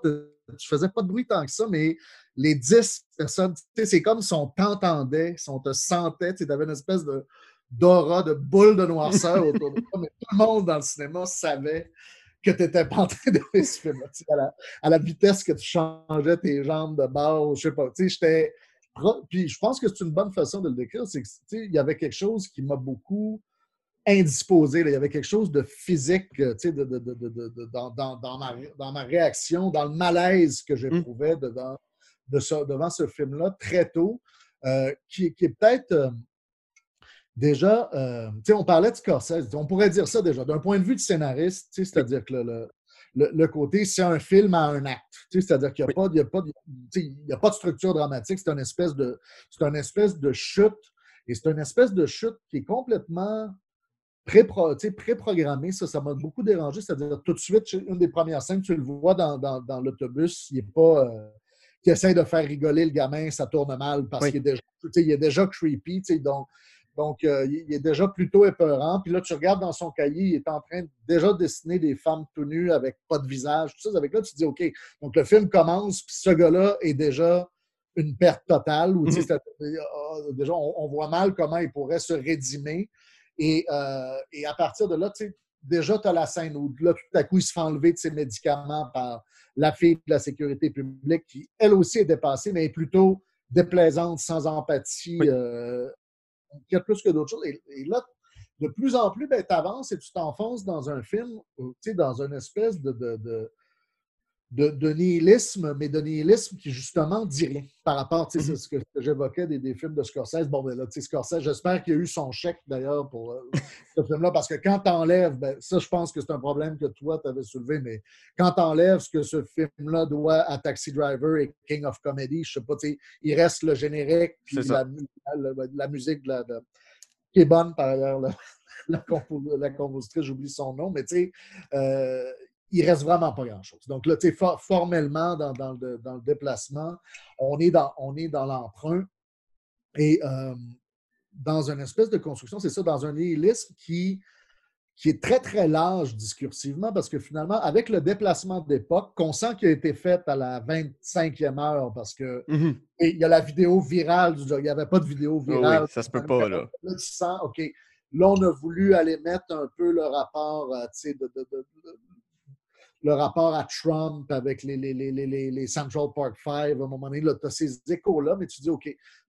tu faisais pas de bruit tant que ça, mais les 10 personnes, c'est comme si on t'entendait, si on te sentait, tu avais une espèce de d'aura, de boule de noirceur autour de toi, mais tout le monde dans le cinéma savait que tu n'étais pas en train de sais, à la, à la vitesse que tu changeais tes jambes de bord, je sais pas, tu sais, j'étais... Puis je pense que c'est une bonne façon de le décrire, c'est que, tu sais, il y avait quelque chose qui m'a beaucoup indisposé. là. Il y avait quelque chose de physique euh, de, de- de- de- de- de- dans, dans- dans ma, dans ma réaction, dans le malaise que j'éprouvais devant, de ce- devant ce film-là très tôt, euh, qui, qui est peut-être euh, déjà. euh, on parlait de Scorsese, on pourrait dire ça déjà. D'un point de vue de scénariste, c'est-à-dire que le, le- le- le côté, c'est un film à un acte. C'est-à-dire qu'il n'y a, a, a pas de structure dramatique, c'est une espèce de, c'est une espèce de chute. Et c'est une espèce de chute qui est complètement pré-programmé, ça, ça m'a beaucoup dérangé. C'est-à-dire, tout de suite, une des premières scènes, tu le vois dans, dans- dans l'autobus, il est pas. euh, qui essaie de faire rigoler le gamin, ça tourne mal parce Oui. qu'il est déjà, il est déjà creepy, donc. Donc, euh, il est déjà plutôt épeurant. Puis là, tu regardes dans son cahier, il est en train de déjà dessiner des femmes tout nues avec pas de visage. Tout ça, avec là, tu te dis, OK. Donc, le film commence, puis ce gars-là est déjà une perte totale. Ou, Mhm. c'est- ah, déjà, on, on voit mal comment il pourrait se rédimer. Et, euh, et à partir de là, tu sais, déjà, tu as la scène où là, tout à coup, il se fait enlever de ses médicaments par la fille de la sécurité publique qui, elle aussi, est dépassée, mais est plutôt déplaisante, sans empathie, Oui. euh, y a plus que d'autres choses. Et, et là, de plus en plus, ben, tu avances et tu t'enfonces dans un film, tu sais, dans une espèce de, de, de, de- de nihilisme, mais de nihilisme qui, justement, dit rien par rapport, tu sais, c'est ce que, j'évoquais des, des films de Scorsese. Bon, ben là, tu sais, Scorsese, j'espère qu'il a eu son chèque, d'ailleurs, pour euh, ce film-là, parce que quand tu enlèves, ben, ça, je pense que c'est un problème que toi, tu avais soulevé, mais quand tu enlèves ce que ce film-là doit à Taxi Driver et King of Comedy, je sais pas, tu sais, il reste le générique, puis ça. la, mu- la- la musique de la, de- qui est bonne par ailleurs, la, la, compo- la compositrice, j'oublie son nom, mais tu sais, euh, il reste vraiment pas grand-chose. Donc là, tu sais, for- formellement, dans, dans le, dans le déplacement, on est dans, on est dans l'emprunt et euh, dans une espèce de construction, c'est ça, dans un nihilisme qui, qui est très, très large discursivement, parce que finalement, avec le déplacement d'époque, qu'on sent qu'il a été fait à la 25e heure, parce que Mhm. et il y a la vidéo virale du Il n'y avait pas de vidéo virale. oui, ça se peut pas, là. Là, tu sens, OK, là, on a voulu aller mettre un peu le rapport, euh, tu sais, de, de- de- de- le rapport à Trump avec les, les, les, les, les- les Central Park Five. À un moment donné, tu as ces échos-là, mais tu dis, OK,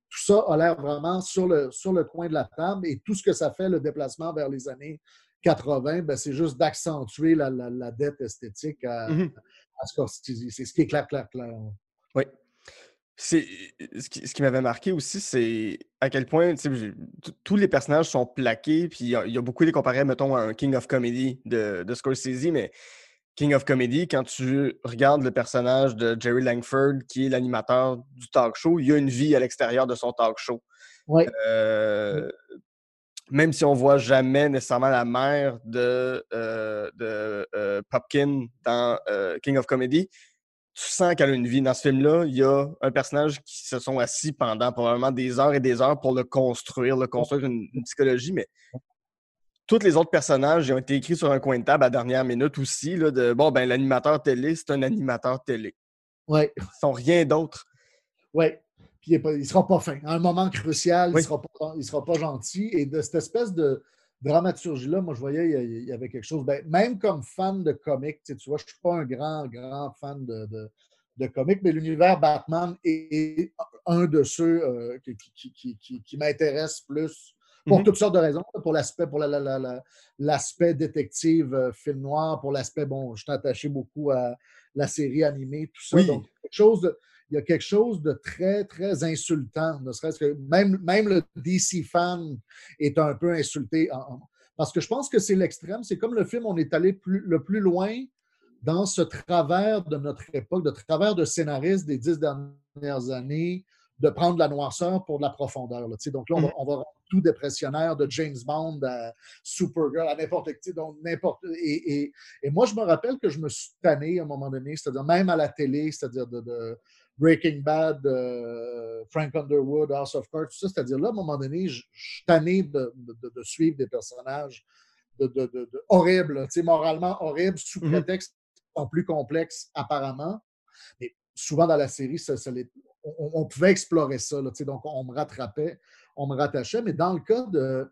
tout ça a l'air vraiment sur le, sur le coin de la table et tout ce que ça fait, le déplacement vers les années 80, ben, c'est juste d'accentuer la, la- la dette esthétique à, Mhm. à Scorsese. C'est ce qui est clair, clair, clair. Oui. C'est ce qui, ce qui m'avait marqué aussi, c'est à quel point tous les personnages sont plaqués, puis il y, a- il y a beaucoup des comparés, mettons, à un King of Comedy de, de Scorsese, mais King of Comedy, quand tu regardes le personnage de Jerry Langford, qui est l'animateur du talk show, il y a une vie à l'extérieur de son talk show. Euh, même si on voit jamais nécessairement la mère de, euh, de euh, Popkin dans King of Comedy, tu sens qu'elle a une vie. Dans ce film-là, il y a un personnage qui se sont assis pendant probablement des heures et des heures pour le construire, le construire une, une psychologie, mais tous les autres personnages ils ont été écrits sur un coin de table à dernière minute aussi, là, de bon, ben l'animateur télé, c'est un animateur télé. Oui. Ils sont rien d'autre. Oui. Puis il ne sera pas fin. À un moment crucial, il ne sera, pas- il sera pas gentil. Et de cette espèce de dramaturgie-là, moi, je voyais, il y avait quelque chose. Ben, même comme fan de comics, tu sais, tu vois, je ne suis pas un grand, grand fan de, de, de comics, mais l'univers Batman est, est un de ceux euh, qui, qui, qui, qui, qui m'intéresse plus. Pour Mhm. toutes sortes de raisons. Pour l'aspect, pour la- la- la- la- l'aspect détective, euh, film noir, pour l'aspect, bon, je suis attaché beaucoup à la série animée, tout ça. Oui. Donc, quelque chose de, il y a quelque chose de très, très insultant, ne serait-ce que même, même le DC fan est un peu insulté. en- parce que je pense que c'est l'extrême. C'est comme le film, on est allé plus, le plus loin dans ce travers de notre époque, de travers de scénaristes des dix dernières années, de prendre la noirceur pour de la profondeur. Donc là, on va, on va, rendre tout dépressionnaire de James Bond à Supergirl, à n'importe qui. Donc, n'importe. Et, et, et, moi, je me rappelle que je me suis tanné à un moment donné, c'est-à-dire même à la télé, c'est-à-dire de, de, Breaking Bad, euh, Frank Underwood, House of Cards, tout ça. C'est-à-dire là, à un moment donné, je, suis tanné de, de, suivre des personnages de, horribles, moralement horribles, sous Mhm. prétexte sont plus complexes apparemment. Mais souvent dans la série, ça, ça les- on, on pouvait explorer ça. Là, donc, on me rattrapait, on me rattachait. Mais dans le cas de,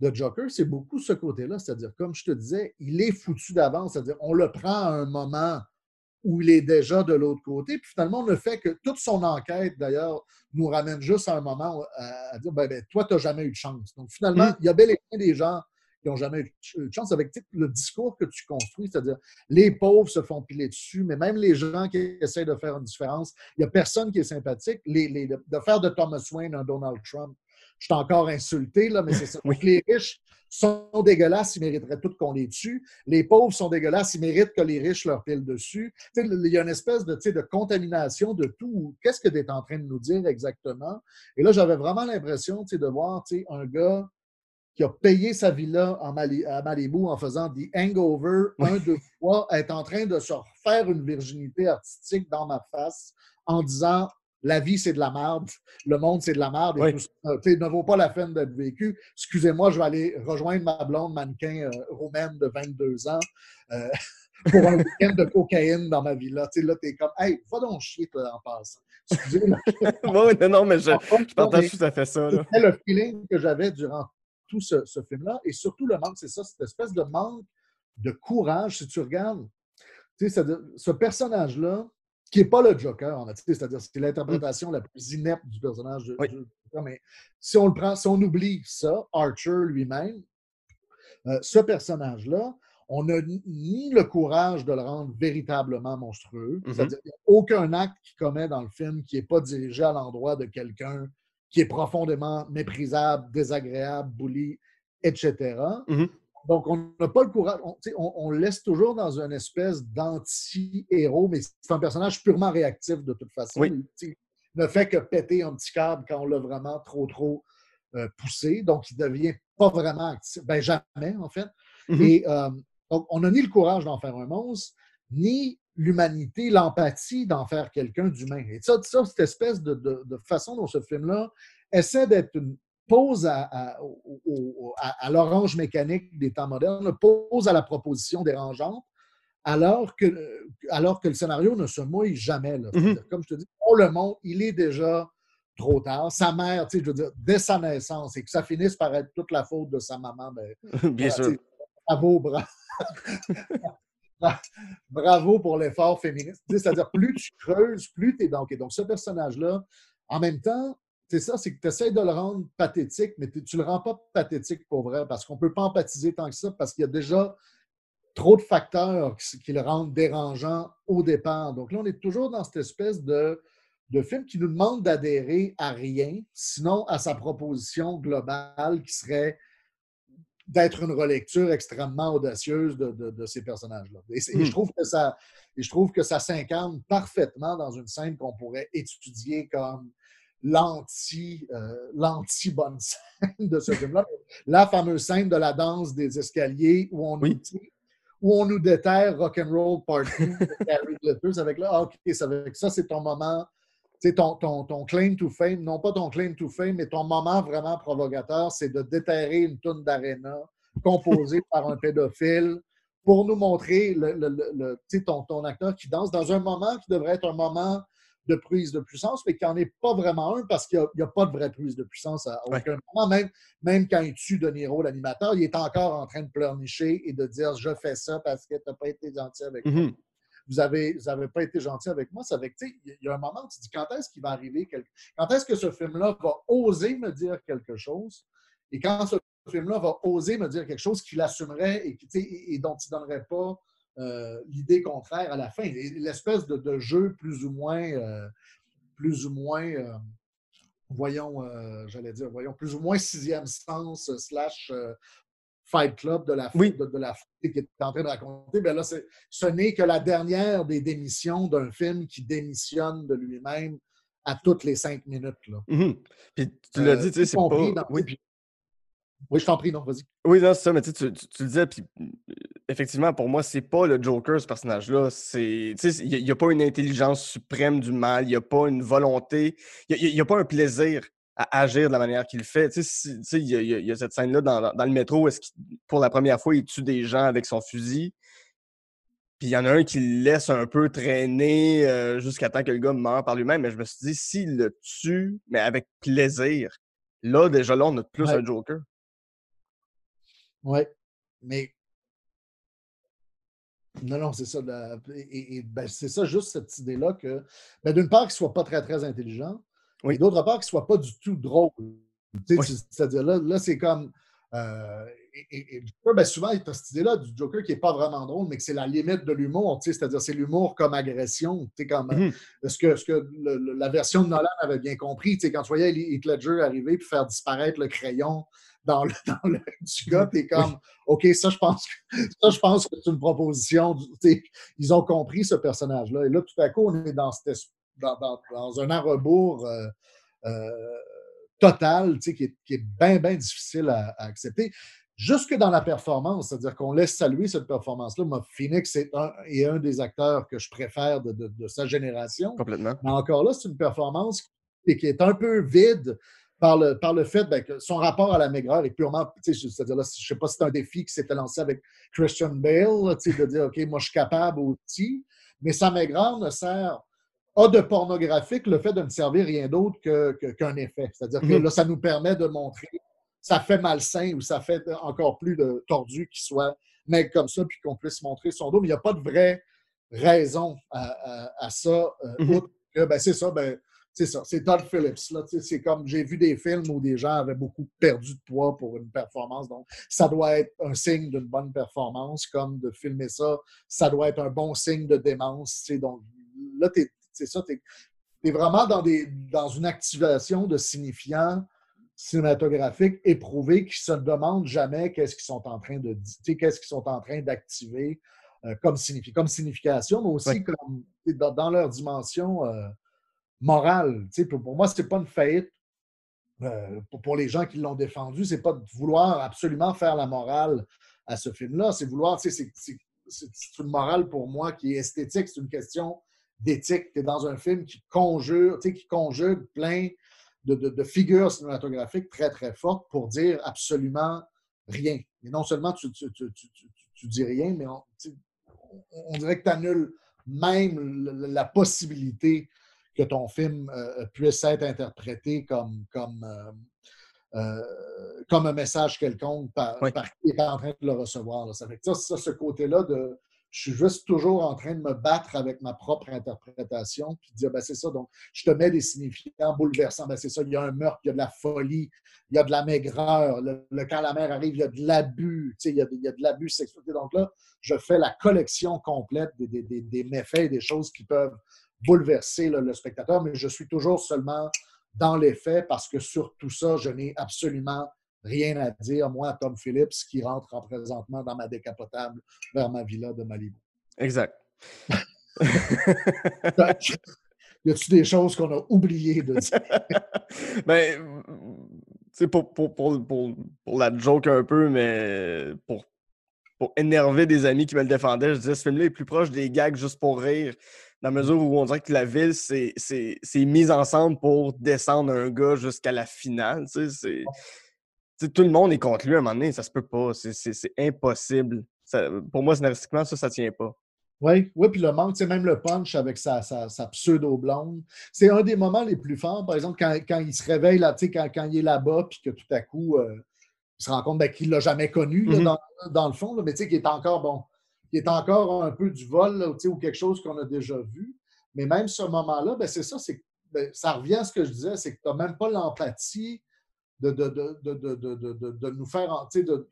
de Joker, c'est beaucoup ce côté-là. C'est-à-dire, comme je te disais, il est foutu d'avance. C'est-à-dire, on le prend à un moment où il est déjà de l'autre côté. Puis finalement, on ne fait que toute son enquête, d'ailleurs, nous ramène juste à un moment à, à dire ben, ben, toi, tu n'as jamais eu de chance. Donc finalement, Mm. il y a bel et bien des gens qui n'ont jamais eu de chance avec le discours que tu construis, c'est-à-dire les pauvres se font piler dessus, mais même les gens qui essayent de faire une différence, il n'y a personne qui est sympathique. Les, les- de faire de Thomas Wayne un Donald Trump, je suis encore insulté, là, mais c'est ça. Oui. Les riches sont dégueulasses, ils mériteraient tout qu'on les tue. Les pauvres sont dégueulasses, ils méritent que les riches leur pilent dessus. Il y a une espèce de, de contamination de tout. Qu'est-ce que tu es en train de nous dire exactement? Et là, j'avais vraiment l'impression de voir un gars qui a payé sa villa en Mali- à Malibu en faisant des hangover, un, deux, trois, est en train de se refaire une virginité artistique dans ma face en disant la vie, c'est de la merde, le monde, c'est de la merde, et Oui. tout ça, sais, ne vaut pas la peine d'être vécu. Excusez-moi, je vais aller rejoindre ma blonde mannequin euh, roumaine de 22 ans euh, pour un week-end de cocaïne dans ma villa. Tu sais, là, t'es comme, hey, va donc chier, en passant. Excusez-moi. Non, non, mais je, je partage tout à fait ça. c'était le feeling que j'avais durant tout ce, ce film-là. Et surtout, le manque, c'est ça, cette espèce de manque de courage. Si tu regardes, tu sais, c'est-à-dire, ce personnage-là, qui n'est pas le Joker, en fait, c'est-à-dire c'est l'interprétation la plus inepte du personnage de, Oui. du Joker, mais si on le prend, si on oublie ça, Archer lui-même, euh, ce personnage-là, on n'a ni- le courage de le rendre véritablement monstrueux, Mhm. c'est-à-dire qu'il n'y a aucun acte qu'il commet dans le film qui n'est pas dirigé à l'endroit de quelqu'un qui est profondément méprisable, désagréable, bully, etc. Mhm. Donc, on n'a pas le courage. On, on- laisse toujours dans une espèce d'anti-héros, mais c'est un personnage purement réactif de toute façon. Oui. Il, ne fait que péter un petit câble quand on l'a vraiment trop, trop euh, poussé. Donc, il devient pas vraiment actif. Ben, jamais, en fait. Mhm. Et euh, donc, on n'a ni le courage d'en faire un monstre, ni l'humanité, l'empathie d'en faire quelqu'un d'humain. Et ça, ça, cette espèce de, de- de façon dont ce film-là essaie d'être une pause à, à- au- au- à- à l'orange mécanique des temps modernes, pause à la proposition dérangeante, alors que, alors que le scénario ne se mouille jamais. là. C'est-à-dire, Comme je te dis, on le montre, il est déjà trop tard. Sa mère, je veux dire, dès sa naissance, et que ça finisse par être toute la faute de sa maman, ben, Bien voilà, sûr. tu sais, Bravo, bra- Bra- bravo pour l'effort féministe. C'est-à-dire, plus tu creuses, plus tu es dans. Donc, ce personnage-là, en même temps, c'est ça, c'est que tu essaies de le rendre pathétique, mais tu ne le rends pas pathétique pour vrai, parce qu'on ne peut pas empathiser tant que ça, parce qu'il y a déjà trop de facteurs qui, qui le rendent dérangeant au départ. Donc là, on est toujours dans cette espèce de, de film qui nous demande d'adhérer à rien, sinon à sa proposition globale qui serait d'être une relecture extrêmement audacieuse de, de- de ces personnages-là. Et, et Hmm. je trouve que ça, et je trouve que ça s'incarne parfaitement dans une scène qu'on pourrait étudier comme l'anti, euh, l'anti-bonne scène de ce film-là. La fameuse scène de la danse des escaliers où on, Oui. nous, où on nous déterre Rock'n'Roll Part 2 de Carrie Glitters avec là, ah, OK, ça, avec ça c'est ton moment, c'est ton, ton, ton claim to fame, non pas ton claim to fame, mais ton moment vraiment provocateur, c'est de déterrer une toune d'arena composée par un pédophile pour nous montrer le, le- le- le- tu sais, ton, ton acteur qui danse dans un moment qui devrait être un moment de prise de puissance, mais qui n'en est pas vraiment un parce qu'il n'y a, pas de vraie prise de puissance à Ouais. aucun moment. Même, même quand il tue De Niro, l'animateur, il est encore en train de pleurnicher et de dire Je fais ça parce que tu n'as pas été gentil avec moi. Mhm. Vous n'avez vous avez pas été gentil avec moi. Avec, tu sais, il y a un moment où tu te dis quand est-ce qu'il va arriver, quelque- quand est-ce que ce film-là va oser me dire quelque chose? Et quand ce film-là va oser me dire quelque chose qu'il assumerait et, et- et dont il ne donnerait pas euh, l'idée contraire à la fin. L'espèce de, jeu plus ou moins, euh, plus ou moins, euh, voyons, j'allais dire, voyons, plus ou moins sixième sens slash Fight Club de la, Oui. de, de la qui est en train de raconter, ben là, ce n'est que la dernière des démissions d'un film qui démissionne de lui-même à toutes les cinq minutes. Là. Mhm. Puis tu l'as Euh, dit, tu sais, c'est pas. Oui. puis- Oui, je t'en prie, non, vas-y. Oui, non, c'est ça, mais tu, tu, tu- le disais, puis euh, effectivement, pour moi, c'est pas le Joker, ce personnage-là. C'est, il n'y a, pas une intelligence suprême du mal, il n'y a pas une volonté, il n'y a, pas un plaisir à agir de la manière qu'il fait. Tu sais, il y, a- y y cette scène-là dans, le métro, où est-ce qu'il, pour la première fois, il tue des gens avec son fusil. Puis il y en a un qui le laisse un peu traîner euh, jusqu'à temps que le gars meure par lui-même. Mais je me suis dit, s'il le tue, mais avec plaisir, là, déjà là, on a plus Ouais. un Joker. Oui, mais. Non, non, c'est ça. la- Et, et, ben, c'est ça, juste cette idée-là que, ben, d'une part, qu'il ne soit pas très, très intelligent, Oui. et d'autre part, qu'il ne soit pas du tout drôle. Tu Oui. C'est-à-dire, là, là c'est comme. euh, et, et- Joker, ben, souvent, il y a cette idée-là du Joker qui n'est pas vraiment drôle, mais que c'est la limite de l'humour. tu sais, C'est-à-dire, c'est l'humour comme agression. tu sais, Comme, euh, Mhm. ce que, ce que le- le- la version de Nolan avait bien compris. Tu sais, Quand tu voyais Heath Ledger arriver et faire disparaître le crayon dans le, dans le du gars, t'es comme OK, ça, je pense que ça, je pense que c'est une proposition. tu Ils ont compris ce personnage-là. Et là, tout à coup, on est dans, cette es- dans, dans- dans un enrebours euh, euh, total, tu sais, qui est, qui est bien, bien difficile à, à accepter. Jusque dans la performance, c'est-à-dire qu'on laisse saluer cette performance-là. Moi, Phoenix est un, est un des acteurs que je préfère de, de- de sa génération. Complètement. Mais encore là, c'est une performance qui, qui est un peu vide par le, par le fait ben, que son rapport à la maigreur est purement. C'est-à-dire, là, je ne sais pas si c'est un défi qui s'était lancé avec Christian Bale, de dire OK, moi, je suis capable aussi, mais sa maigreur ne sert. A de pornographique le fait de ne servir rien d'autre que- que- qu'un effet. C'est-à-dire que Mhm. là, ça nous permet de montrer ça fait malsain ou ça fait encore plus de tordu qu'il soit maigre comme ça, puis qu'on puisse montrer son dos. Mais il n'y a pas de vraie raison à, à- à ça, euh, Mhm. que, ben, c'est ça, ben, c'est ça, c'est Todd Phillips. Tu c'est comme j'ai vu des films où des gens avaient beaucoup perdu de poids pour une performance. Donc, ça doit être un signe d'une bonne performance, comme de filmer ça, ça doit être un bon signe de démence. tu. Donc, là, t'es- c'est ça, tu es, vraiment dans, des, dans une activation de signifiants cinématographiques éprouvés qui se demandent jamais qu'est-ce qu'ils sont en train de qu'est-ce qu'ils sont en train d'activer euh, comme, signifi- comme signification, mais aussi Oui. comme, dans, dans leur dimension euh, morale. Pour, pour moi, c'est pas une faillite. euh, pour, pour les gens qui l'ont défendu, c'est pas de vouloir absolument faire la morale à ce film-là, c'est vouloir, tu sais, c'est- c'est c'est c'est une morale pour moi qui est esthétique, c'est une question d'éthique. Tu es dans un film qui conjure, tu sais, qui conjugue plein de, de- de figures cinématographiques très, très fortes pour dire absolument rien. Et non seulement tu, tu, tu- tu- dis rien, mais on, on- dirait que tu annules même la possibilité que ton film euh, puisse être interprété comme, comme, euh, euh, comme un message quelconque par, Oui. par qui est en train de le recevoir. là. Ça fait que ça, ça, ce côté-là de je suis juste toujours en train de me battre avec ma propre interprétation, puis de dire, ben, c'est ça, donc je te mets des signifiants bouleversants, ben, c'est ça, il y a un meurtre, il y a de la folie, il y a de la maigreur, le, quand la mère arrive, il y a de l'abus, il, y a, de- l'abus sexuel. Donc là, je fais la collection complète des, des- des- des méfaits, des choses qui peuvent bouleverser le spectateur, mais je suis toujours seulement dans les faits parce que sur tout ça, je n'ai absolument rien à dire, moi, Tom Phillips, qui rentre en présentement dans ma décapotable vers ma villa de Malibu. Exact. y a-tu des choses qu'on a oublié de dire? ben, tu sais, pour, pour, pour, pour, la joke un peu, mais pour, pour énerver des amis qui me le défendaient, je disais ce film-là est plus proche des gags juste pour rire, dans la mesure où on dirait que la ville, c'est mise ensemble pour descendre un gars jusqu'à la finale. Tu sais, tout le monde est contre lui à un moment donné, ça se peut pas. C'est- impossible. Ça- pour moi, scénaristiquement, ça, ça tient pas. Oui, oui, puis le manque, c'est même le punch avec sa, sa, sa pseudo-blonde. C'est un des moments les plus forts, par exemple, quand, quand il se réveille, là, quand, quand il est là-bas, puis que tout à coup, euh, il se rend compte ben, qu'il ne l'a jamais connu, là, Mhm. dans, dans le fond, là, mais qu'il est encore, bon, qu'il est encore un peu du vol, là, ou quelque chose qu'on a déjà vu. Mais même ce moment-là, ben, c'est ça, c'est, ben, ça revient à ce que je disais, c'est que tu n'as même pas l'empathie de, de, de, de, de, de, de- de- de nous faire, en- tu sais, de,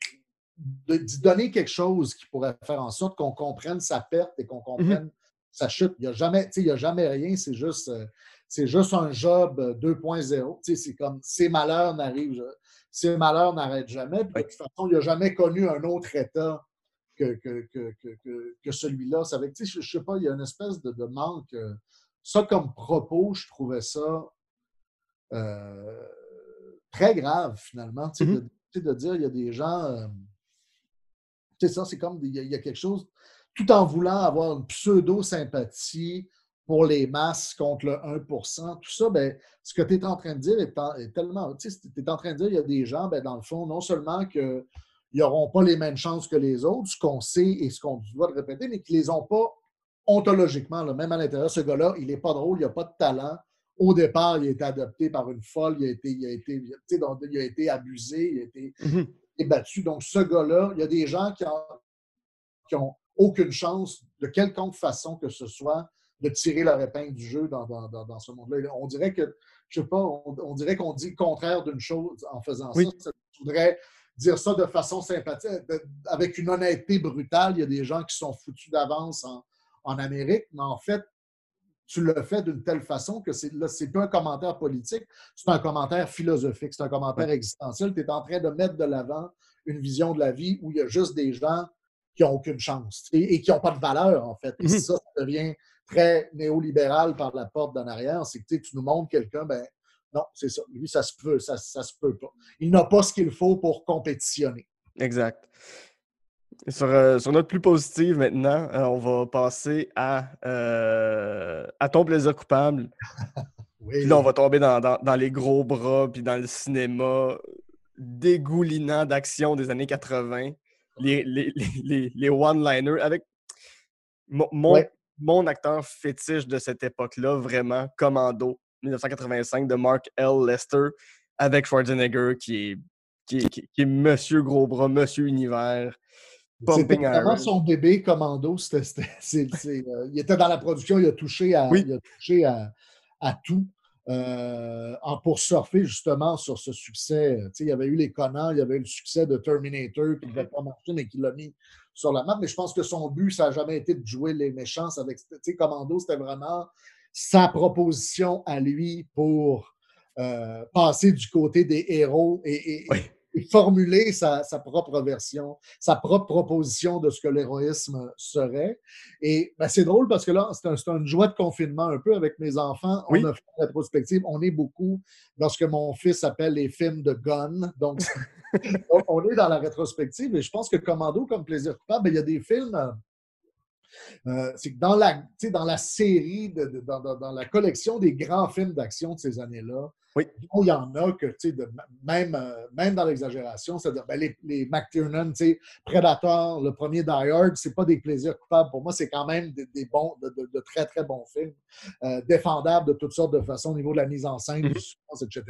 de, donner quelque chose qui pourrait faire en sorte qu'on comprenne sa perte et qu'on comprenne sa chute. Il n'y a, jamais- y a jamais rien, c'est juste, euh, c'est juste un job euh, 2.0. Tu sais, C'est comme ces malheurs n'arrivent. ses malheurs n'arrêtent jamais. de toute façon, il n'a jamais connu un autre État que, que, celui-là. je ne sais pas, il y a une espèce de, manque. Euh, ça, comme propos, je trouvais ça euh, très grave, finalement. Mm-hmm. de, dire, il y a des gens. Euh, tu sais, ça, c'est comme, il y, a, quelque chose, tout en voulant avoir une pseudo-sympathie pour les masses contre le 1% tout ça, ben, ce que tu es en train de dire est, tellement. Tu es en train de dire, il y a des gens, ben, dans le fond, non seulement qu'ils n'auront pas les mêmes chances que les autres, ce qu'on sait et ce qu'on doit répéter, mais qu'ils ne les ont pas ontologiquement, même à l'intérieur. Ce gars-là, il n'est pas drôle, il n'a pas de talent. Au départ, il a été adopté par une folle, il a été, il a été, il a été abusé, il a été, mm-hmm battu. Donc, ce gars-là, il y a des gens qui n'ont aucune chance, de quelconque façon que ce soit, de tirer leur épingle du jeu dans, ce monde-là. On dirait que, je sais pas, on, dirait qu'on dit le contraire d'une chose en faisant ça. ça. voudrais dire ça de façon sympathique, avec une honnêteté brutale. Il y a des gens qui sont foutus d'avance en, en Amérique, mais en fait, tu le fais d'une telle façon que c'est, là, c'est pas un commentaire politique, c'est un commentaire philosophique, c'est un commentaire existentiel. Tu es en train de mettre de l'avant une vision de la vie où il y a juste des gens qui n'ont aucune chance et, qui n'ont pas de valeur, en fait. Et mm-hmm. ça, ça devient très néolibéral par la porte d'en arrière. C'est que tu nous montres quelqu'un, ben non, c'est ça. Lui, ça se peut, ça, ça se peut pas. Il n'a pas ce qu'il faut pour compétitionner. Exact. Euh, sur, notre plus positive maintenant, euh, on va passer à, euh, à ton plaisir coupable. Puis là, on va tomber dans, les gros bras, puis dans le cinéma dégoulinant d'action des années 80, les, les, one-liners, avec mon, mon, acteur fétiche de cette époque-là, vraiment, Commando, 1985, de Mark L. Lester, avec Schwarzenegger, qui est, qui qui est Monsieur Gros Bras, Monsieur Univers. C'était vraiment son bébé commando. Euh, il était dans la production, il a touché à, il a touché à, à tout. Euh, pour surfer justement sur ce succès. Il y avait eu les Conan, il y avait eu le succès de Terminator qui ne devait pas marcher, mais qui l'a mis sur la map. Mais je pense que son but, ça n'a jamais été de jouer les méchants avec Commando, c'était vraiment sa proposition à lui pour euh, passer du côté des héros et, formuler sa, propre version, sa propre proposition de ce que l'héroïsme serait. Et ben, c'est drôle parce que là, c'est un, une joie de confinement un peu avec mes enfants. On a fait une rétrospective. On est beaucoup dans ce que mon fils appelle les films de gun. Donc, on est dans la rétrospective et je pense que Commando, comme plaisir coupable, ben, il y a des films. Euh, c'est que dans la, dans la série, dans, la collection des grands films d'action de ces années-là, oui. Il y en a que, tu sais, même, euh, même dans l'exagération, c'est-à-dire ben, les, les McTiernan, tu sais, Predator, le premier Die Hard, c'est pas des plaisirs coupables. Pour moi, c'est quand même des, bons, de, très, très bons films, euh, défendables de toutes sortes de façons au niveau de la mise en scène, du mm-hmm. etc.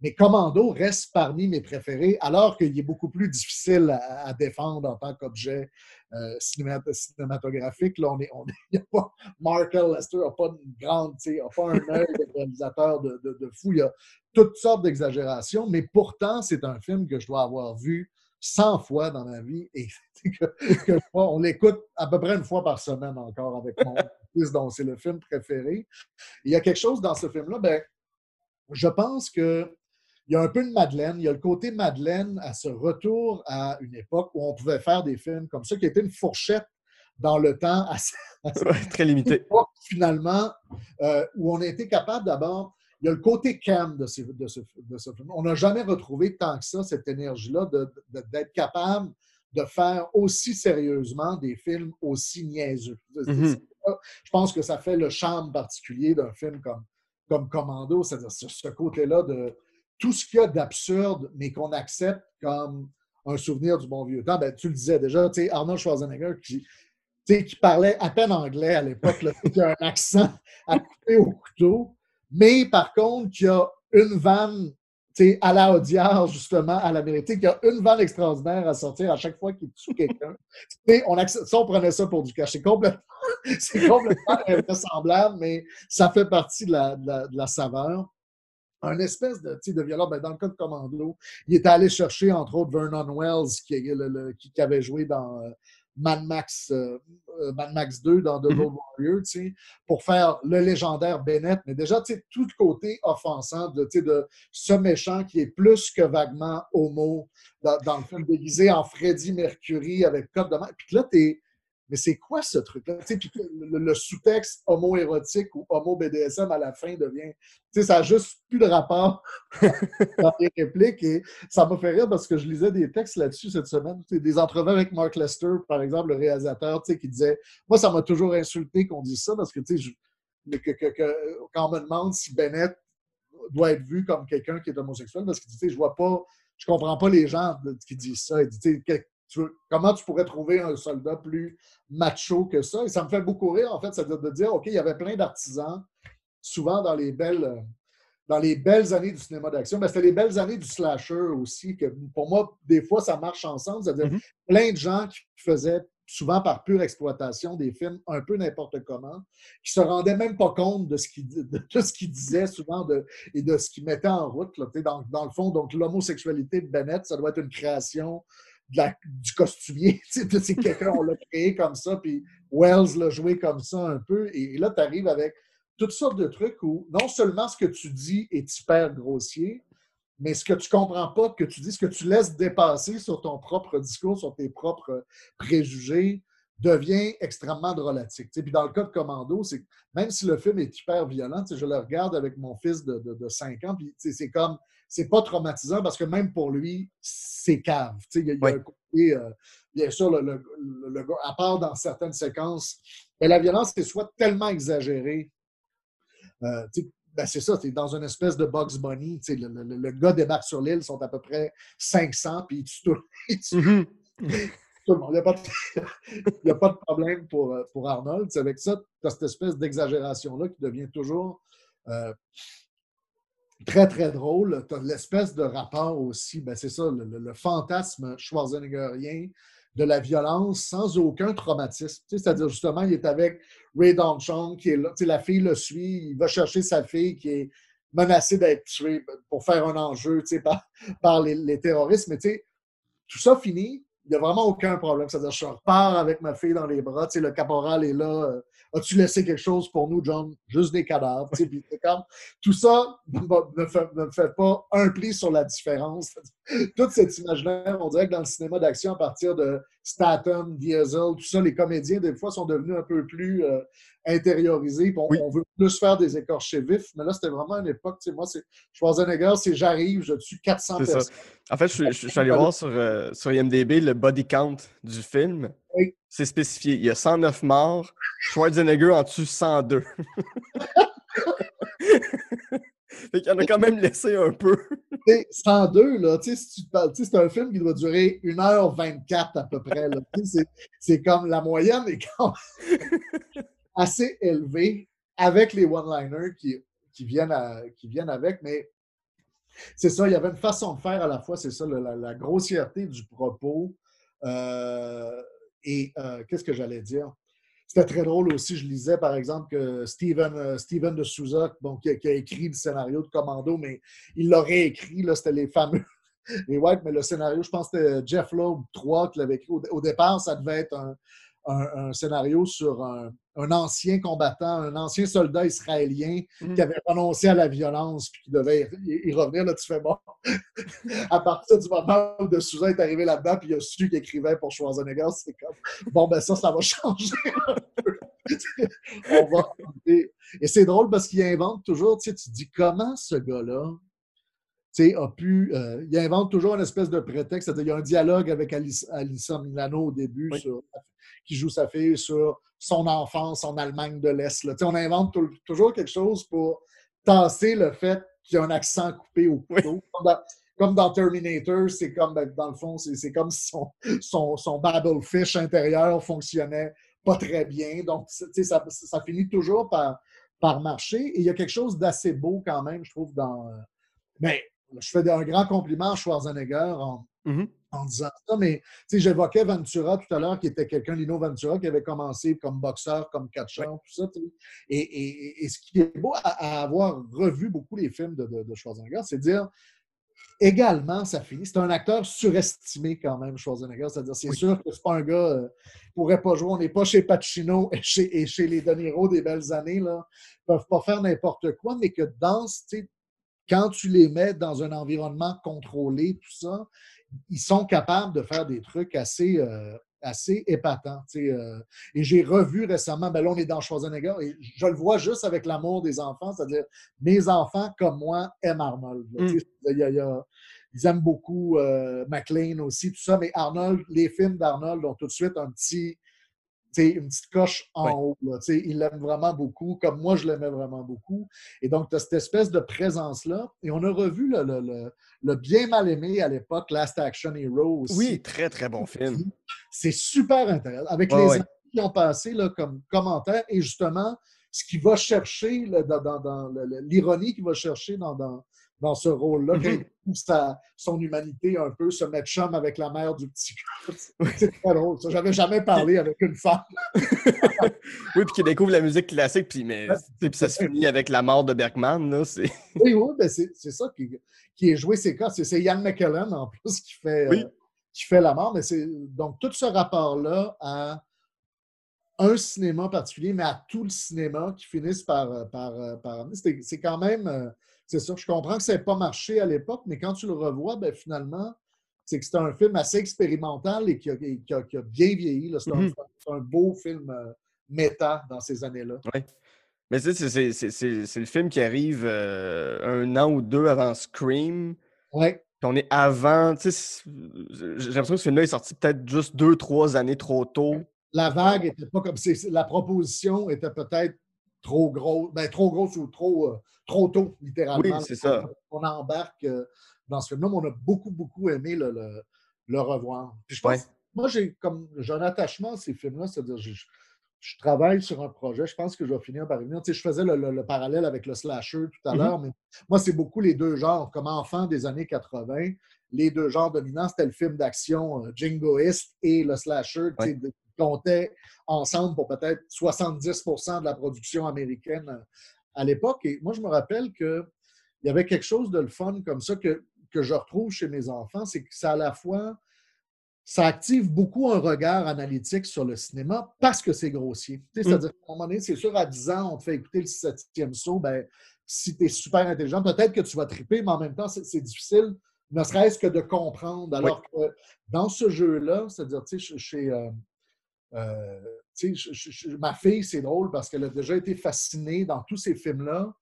Mais Commando reste parmi mes préférés, alors qu'il est beaucoup plus difficile à, défendre en tant qu'objet euh, cinématographique. Là, on est, on est, pas, Markel Lester n'a pas une grande, n'a pas un œil de réalisateur de, de, fou y a toutes sortes d'exagérations, mais pourtant, c'est un film que je dois avoir vu 100 fois dans ma vie et que, on l'écoute à peu près une fois par semaine encore avec mon fils, dont c'est le film préféré. Il y a quelque chose dans ce film-là, ben, je pense que il y a un peu de Madeleine. Il y a le côté Madeleine à ce retour à une époque où on pouvait faire des films comme ça, qui était une fourchette dans le temps assez, très limité. Finalement, euh, où on a été capable d'abord il y a le côté cam de, ce, film. On n'a jamais retrouvé tant que ça cette énergie-là d'être capable de faire aussi sérieusement des films aussi niaiseux. Mm-hmm. Je pense que ça fait le charme particulier d'un film comme, comme Commando, c'est-à-dire ce côté-là de tout ce qu'il y a d'absurde, mais qu'on accepte comme un souvenir du bon vieux temps. Ben, tu le disais déjà, Arnold Schwarzenegger qui, qui parlait à peine anglais à l'époque, qui a un accent à couper au couteau. Mais par contre, y a une vanne à la Audiard, justement, à l'Amérique, y a une vanne extraordinaire à sortir à chaque fois qu'il tue quelqu'un. on ça, on prenait ça pour du cash. C'est complètement, complètement invraisemblable, mais ça fait partie de la, de la, saveur. Un espèce de, de violeur, ben, dans le cas de Commando, il est allé chercher, entre autres, Vernon Wells, qui, qui, avait joué dans, Mad Max, euh, euh, Mad Max 2 dans The Mhm. Road Warrior, tu sais, pour faire le légendaire Bennett. Mais déjà, tu sais, tout le côté offensant de, de ce méchant qui est plus que vaguement homo dans, dans le film déguisé en Freddie Mercury avec code de main. Puis là, t'es. Mais c'est quoi ce truc-là? Tu sais, Puis le, le sous-texte homo-érotique ou homo-BDSM à la fin devient. Tu sais, ça n'a juste plus de rapport dans les répliques. Et ça m'a fait rire parce que je lisais des textes là-dessus cette semaine. Des entrevues avec Mark Lester, par exemple, le réalisateur, tu sais, qui disait Moi, ça m'a toujours insulté qu'on dise ça parce que, tu sais, je- que, que- que- quand on me demande si Bennett doit être vu comme quelqu'un qui est homosexuel, parce que, tu sais, je vois pas, je comprends pas les gens qui disent ça. Tu veux- comment tu pourrais trouver un soldat plus macho que ça? Et ça me fait beaucoup rire, en fait, c'est-à-dire de dire, OK, il y avait plein d'artisans, souvent dans les belles, dans les belles années du cinéma d'action, mais c'était les belles années du slasher aussi, que pour moi, des fois, ça marche ensemble. C'est-à-dire Mhm. plein de gens qui faisaient souvent par pure exploitation des films un peu n'importe comment, qui se rendaient même pas compte de ce qu'ils de tout ce qu'ils disaient souvent de, et de ce qu'ils mettaient en route. Là, dans, dans le fond, donc l'homosexualité de Bennett, ça doit être une création du costumier. C'est quelqu'un, on l'a créé comme ça, puis Wells l'a joué comme ça un peu. Et, là, tu arrives avec toutes sortes de trucs où non seulement ce que tu dis est hyper grossier, mais ce que tu comprends pas que tu dis, ce que tu laisses dépasser sur ton propre discours, sur tes propres préjugés, devient extrêmement drôlatique. Puis dans le cas de Commando, c'est même si le film est hyper violent, je le regarde avec mon fils de, de, de 5 ans, puis c'est comme, c'est pas traumatisant parce que même pour lui, c'est cave. Il y a, y a Oui. un côté, euh, bien sûr, le, le- le- à part dans certaines séquences, mais la violence est soit tellement exagérée euh, ben c'est ça, tu es dans une espèce de Bugs Bunny. Le, le- le gars débarque sur l'île, ils sont à peu près 500, puis tu tout, Mhm. tout le monde. Il n'y a, pas de- il y a pas de problème pour, euh, pour Arnold. Avec ça, tu as cette espèce d'exagération-là qui devient toujours euh, très, très drôle. Tu as l'espèce de rapport aussi, ben c'est ça, le, fantasme schwarzeneggerien de la violence sans aucun traumatisme. C'est-à-dire, justement, il est avec Ray Chong qui est là. La fille le suit, il va chercher sa fille qui est menacée d'être tuée pour faire un enjeu par, par les, terroristes. Mais tout ça finit, il n'y a vraiment aucun problème. C'est-à-dire, je repars avec ma fille dans les bras, le caporal est là. As-tu laissé quelque chose pour nous, John? Juste des cadavres. puis comme, tout ça ne fait, ne fait pas un pli sur la différence. Toute cette image-là, on dirait que dans le cinéma d'action, à partir de Statham, Diesel, tout ça, les comédiens, des fois, sont devenus un peu plus euh, intériorisés. On, Oui. on veut plus faire des écorchés vifs. Mais là, c'était vraiment une époque, tu sais, moi, c'est Schwarzenegger, c'est j'arrive, je tue 400 C'est ça. personnes. En fait, je, suis- je suis allé voir sur, euh, sur IMDB le body count du film. Oui. C'est spécifié. Il y a 109 morts. Schwarzenegger en tue 102. fait qu'il en a quand même laissé un peu. Tu sais, 102, là, tu sais, si tu parles- c'est un film qui doit durer 1h24 à peu près. C'est comme la moyenne est quand assez élevée avec les one-liners qui, qui, viennent qui viennent avec, mais c'est ça, il y avait une façon de faire à la fois, c'est ça, la grossièreté du propos. euh, et euh, qu'est-ce que j'allais dire? C'était très drôle aussi. Je lisais, par exemple, que Steven, euh, Steven de Souza, bon, qui, a, écrit le scénario de Commando, mais il l'aurait écrit, là, c'était les fameux. Mais le scénario, je pense que c'était Jeff Loeb 3 qui l'avait écrit. Au départ, ça devait être un, un- un scénario sur un, un ancien combattant, un ancien soldat israélien qui avait renoncé à la violence puis qui devait y, y revenir. Là, tu fais bon. à partir du moment où de Souza est arrivé là-dedans, puis il a su qu'il écrivait pour Schwarzenegger, c'est comme bon, ben ça, ça va changer un peu. On va. Et, et c'est drôle parce qu'il invente toujours, tu sais, tu dis comment ce gars-là a pu. euh, il invente toujours une espèce de prétexte. C'est-à-dire, il y a un dialogue avec Alice, Alissa Milano au début Oui. sur- qui joue sa fille sur son enfance en Allemagne de l'Est. là. Tu sais, On invente tou- toujours quelque chose pour tasser le fait qu'il y a un accent coupé au couteau. Comme, dans, comme dans Terminator, c'est comme, ben, dans le fond, c'est comme si son, son, son Babelfish intérieur fonctionnait pas très bien. Donc, c'est- tu sais, ça, ça finit toujours par, par marcher. Et il y a quelque chose d'assez beau quand même, je trouve, dans. euh, Mais je fais un grand compliment à Schwarzenegger en, Mhm. en disant ça, mais j'évoquais Ventura tout à l'heure, qui était quelqu'un, Lino Ventura, qui avait commencé comme boxeur, comme catcheur, tout ça. Et, et- et ce qui est beau à, à avoir revu beaucoup les films de, de- de Schwarzenegger, c'est de dire également, ça finit. C'est un acteur surestimé quand même, Schwarzenegger. C'est-à-dire, c'est sûr que c'est pas un gars euh, qui pourrait pas jouer. On n'est pas chez Pacino et chez, et chez les De Niro des belles années. Là. Ils peuvent pas faire n'importe quoi, mais que dans, quand tu les mets dans un environnement contrôlé, tout ça, ils sont capables de faire des trucs assez, euh, assez épatants. Euh. et j'ai revu récemment, ben là, on est dans Schwarzenegger, et je le vois juste avec l'amour des enfants, c'est-à-dire mes enfants, comme moi, aiment Arnold. Mm. ils aiment beaucoup euh, McLean aussi, tout ça, mais Arnold, les films d'Arnold ont tout de suite un petit une petite coche en haut. il l'aime vraiment beaucoup, comme moi, je l'aimais vraiment beaucoup. Et donc, tu as cette espèce de présence-là. Et on a revu le, bien mal aimé à l'époque, Last Action Hero aussi. Oui, très, très bon film. C'est super intéressant. Avec les amis qui ont passé là, comme commentaire et justement, ce qui va chercher, dans, l'ironie qu'il va chercher dans, dans ce rôle-là, mm son humanité un peu, se mettre chum avec la mère du petit gars. C'est très drôle. Ça, j'avais jamais parlé avec une femme. oui, puis qui découvre la musique classique, puis, mais, puis ça se finit avec la mort de Bergman. Là, oui, oui, ben c'est, ça qui, qui, est joué, c'est quoi? C'est, Ian McKellen en plus qui fait, euh, qui fait la mort. Mais c'est, donc, tout ce rapport-là à un cinéma particulier, mais à tout le cinéma qui finissent par. Euh, par, euh, par c'est, quand même c'est ça. Je comprends que ça n'ait pas marché à l'époque, mais quand tu le revois, ben, finalement, c'est que c'est un film assez expérimental et qui a, bien vieilli. C'est un, mm-hmm. beau film euh, méta dans ces années-là. Oui. Mais tu sais, c'est le film qui arrive euh, un an ou deux avant Scream. Oui. Puis on est avant. J'ai l'impression que ce film-là est sorti peut-être juste deux, trois années trop tôt. La vague était pas comme. La proposition était peut-être trop gros, ben, trop grosse ou trop, euh, trop tôt, littéralement. Oui, c'est ça. On embarque euh, dans ce film-là, mais on a beaucoup, beaucoup aimé le, le, revoir. Puis je pense, moi, j'ai comme j'ai un attachement à ces films-là, c'est-à-dire je, je, travaille sur un projet, je pense que je vais finir par revenir. Tu sais, je faisais le, parallèle avec le slasher tout à mm-hmm. l'heure, mais moi, c'est beaucoup les deux genres. Comme enfant des années 80, les deux genres dominants, c'était le film d'action euh, jingoiste et le slasher, tu sais, comptait ensemble pour peut-être 70% de la production américaine euh, à l'époque. Et moi, je me rappelle qu'il y avait quelque chose de le fun comme ça que, que je retrouve chez mes enfants, c'est que ça à la fois, ça active beaucoup un regard analytique sur le cinéma parce que c'est grossier. Mm. C'est-à-dire qu'à un moment donné, c'est sûr, à 10 ans, on te fait écouter le septième saut, ben, si tu es super intelligent, peut-être que tu vas triper, mais en même temps, c'est difficile, ne serait-ce que de comprendre. Alors que dans ce jeu-là, c'est-à-dire, tu sais, chez, euh, euh, ma fille, c'est drôle parce qu'elle a déjà été fascinée dans tous ces films-là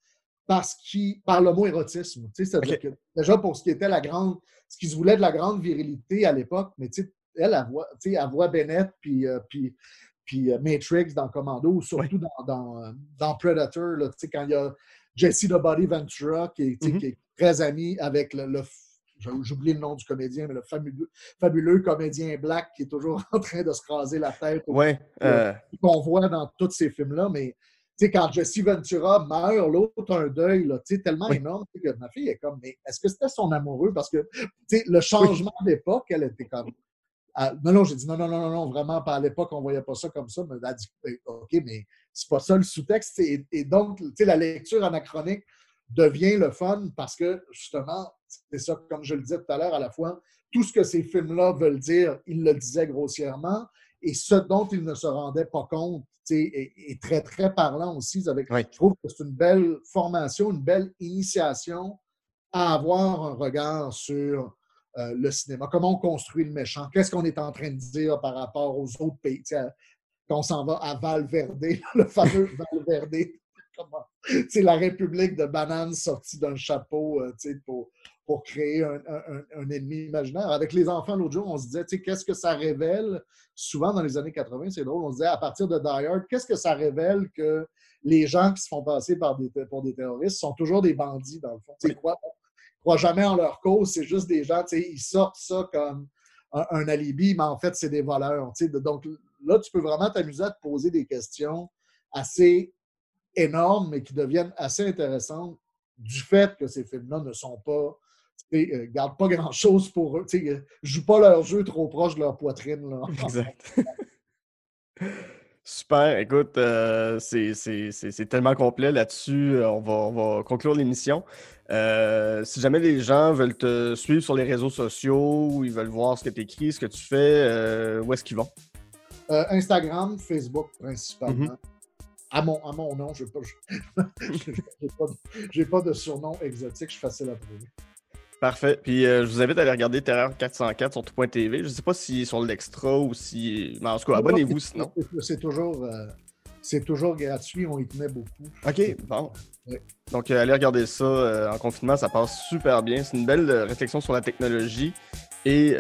parce par le mot érotisme. C'est-à-dire que déjà pour ce qui était la grande, ce qui se voulait de la grande virilité à l'époque, mais elle, elle voit, elle voit Bennett puis, euh, puis, puis euh, Matrix dans Commando, ou surtout dans, dans, dans, Predator, là, quand il y a Jesse the Body Ventura qui est, mm-hmm. très ami avec le, le j'oublie le nom du comédien, mais le fabuleux, comédien black qui est toujours en train de se raser la tête. Ouais. Euh... Qu'on voit dans tous ces films-là. Mais quand Jesse Ventura meurt, l'autre a un deuil là, tellement énorme que ma fille est comme, mais est-ce que c'était son amoureux? Parce que le changement d'époque, elle était comme. non, non, j'ai dit non, non, non, non, vraiment, pas à l'époque, on ne voyait pas ça comme ça. Mais elle a dit, OK, mais c'est pas ça le sous-texte. Et, et donc, la lecture anachronique devient le fun parce que, justement, c'est ça, comme je le disais tout à l'heure, à la fois, tout ce que ces films-là veulent dire, ils le disaient grossièrement, et ce dont ils ne se rendaient pas compte est, très, très parlant aussi. Avec, Je trouve que c'est une belle formation, une belle initiation à avoir un regard sur euh, le cinéma. Comment on construit le méchant? Qu'est-ce qu'on est en train de dire par rapport aux autres pays? quand on s'en va à Valverde, le fameux Valverde c'est la République de bananes sortie d'un chapeau euh, pour, pour créer un, ennemi imaginaire. Avec les enfants, l'autre jour, on se disait, qu'est-ce que ça révèle? Souvent, dans les années 80, c'est drôle, on se disait, à partir de Die Hard, qu'est-ce que ça révèle que les gens qui se font passer par des, pour des terroristes sont toujours des bandits, dans le fond? Ils croient, croient jamais en leur cause, c'est juste des gens, ils sortent ça comme un, alibi, mais en fait, c'est des voleurs. Donc là, tu peux vraiment t'amuser à te poser des questions assez énormes, mais qui deviennent assez intéressantes du fait que ces films-là ne sont pas. ne euh, gardent pas grand-chose pour eux. ne jouent pas leur jeu trop proche de leur poitrine. Là. Exact. Super, écoute, euh, c'est tellement complet là-dessus. euh, On va, on va conclure l'émission. Euh, si jamais les gens veulent te suivre sur les réseaux sociaux, ou ils veulent voir ce que tu écris, ce que tu fais, euh, où est-ce qu'ils vont? Euh, Instagram, Facebook principalement. Mhm. À mon, à mon nom, je n'ai pas, pas, de- j'ai pas de surnom exotique, je suis facile à trouver. Parfait. Puis euh, je vous invite à aller regarder Terreur 404 sur tout.tv. Je ne sais pas si sur l'extra ou si. Mais en tout cas, abonnez-vous sinon. C'est- toujours, euh, c'est toujours gratuit, on y tenait beaucoup. OK, bon. Donc, euh, allez regarder ça euh, en confinement, ça passe super bien. C'est une belle euh, réflexion sur la technologie et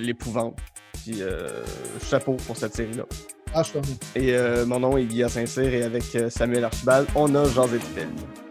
l'épouvante. Puis, euh, chapeau pour cette série-là. Ah. Et euh, mon nom est Guillaume Saint-Cyr et avec euh, Samuel Archibald, on a Jean Film.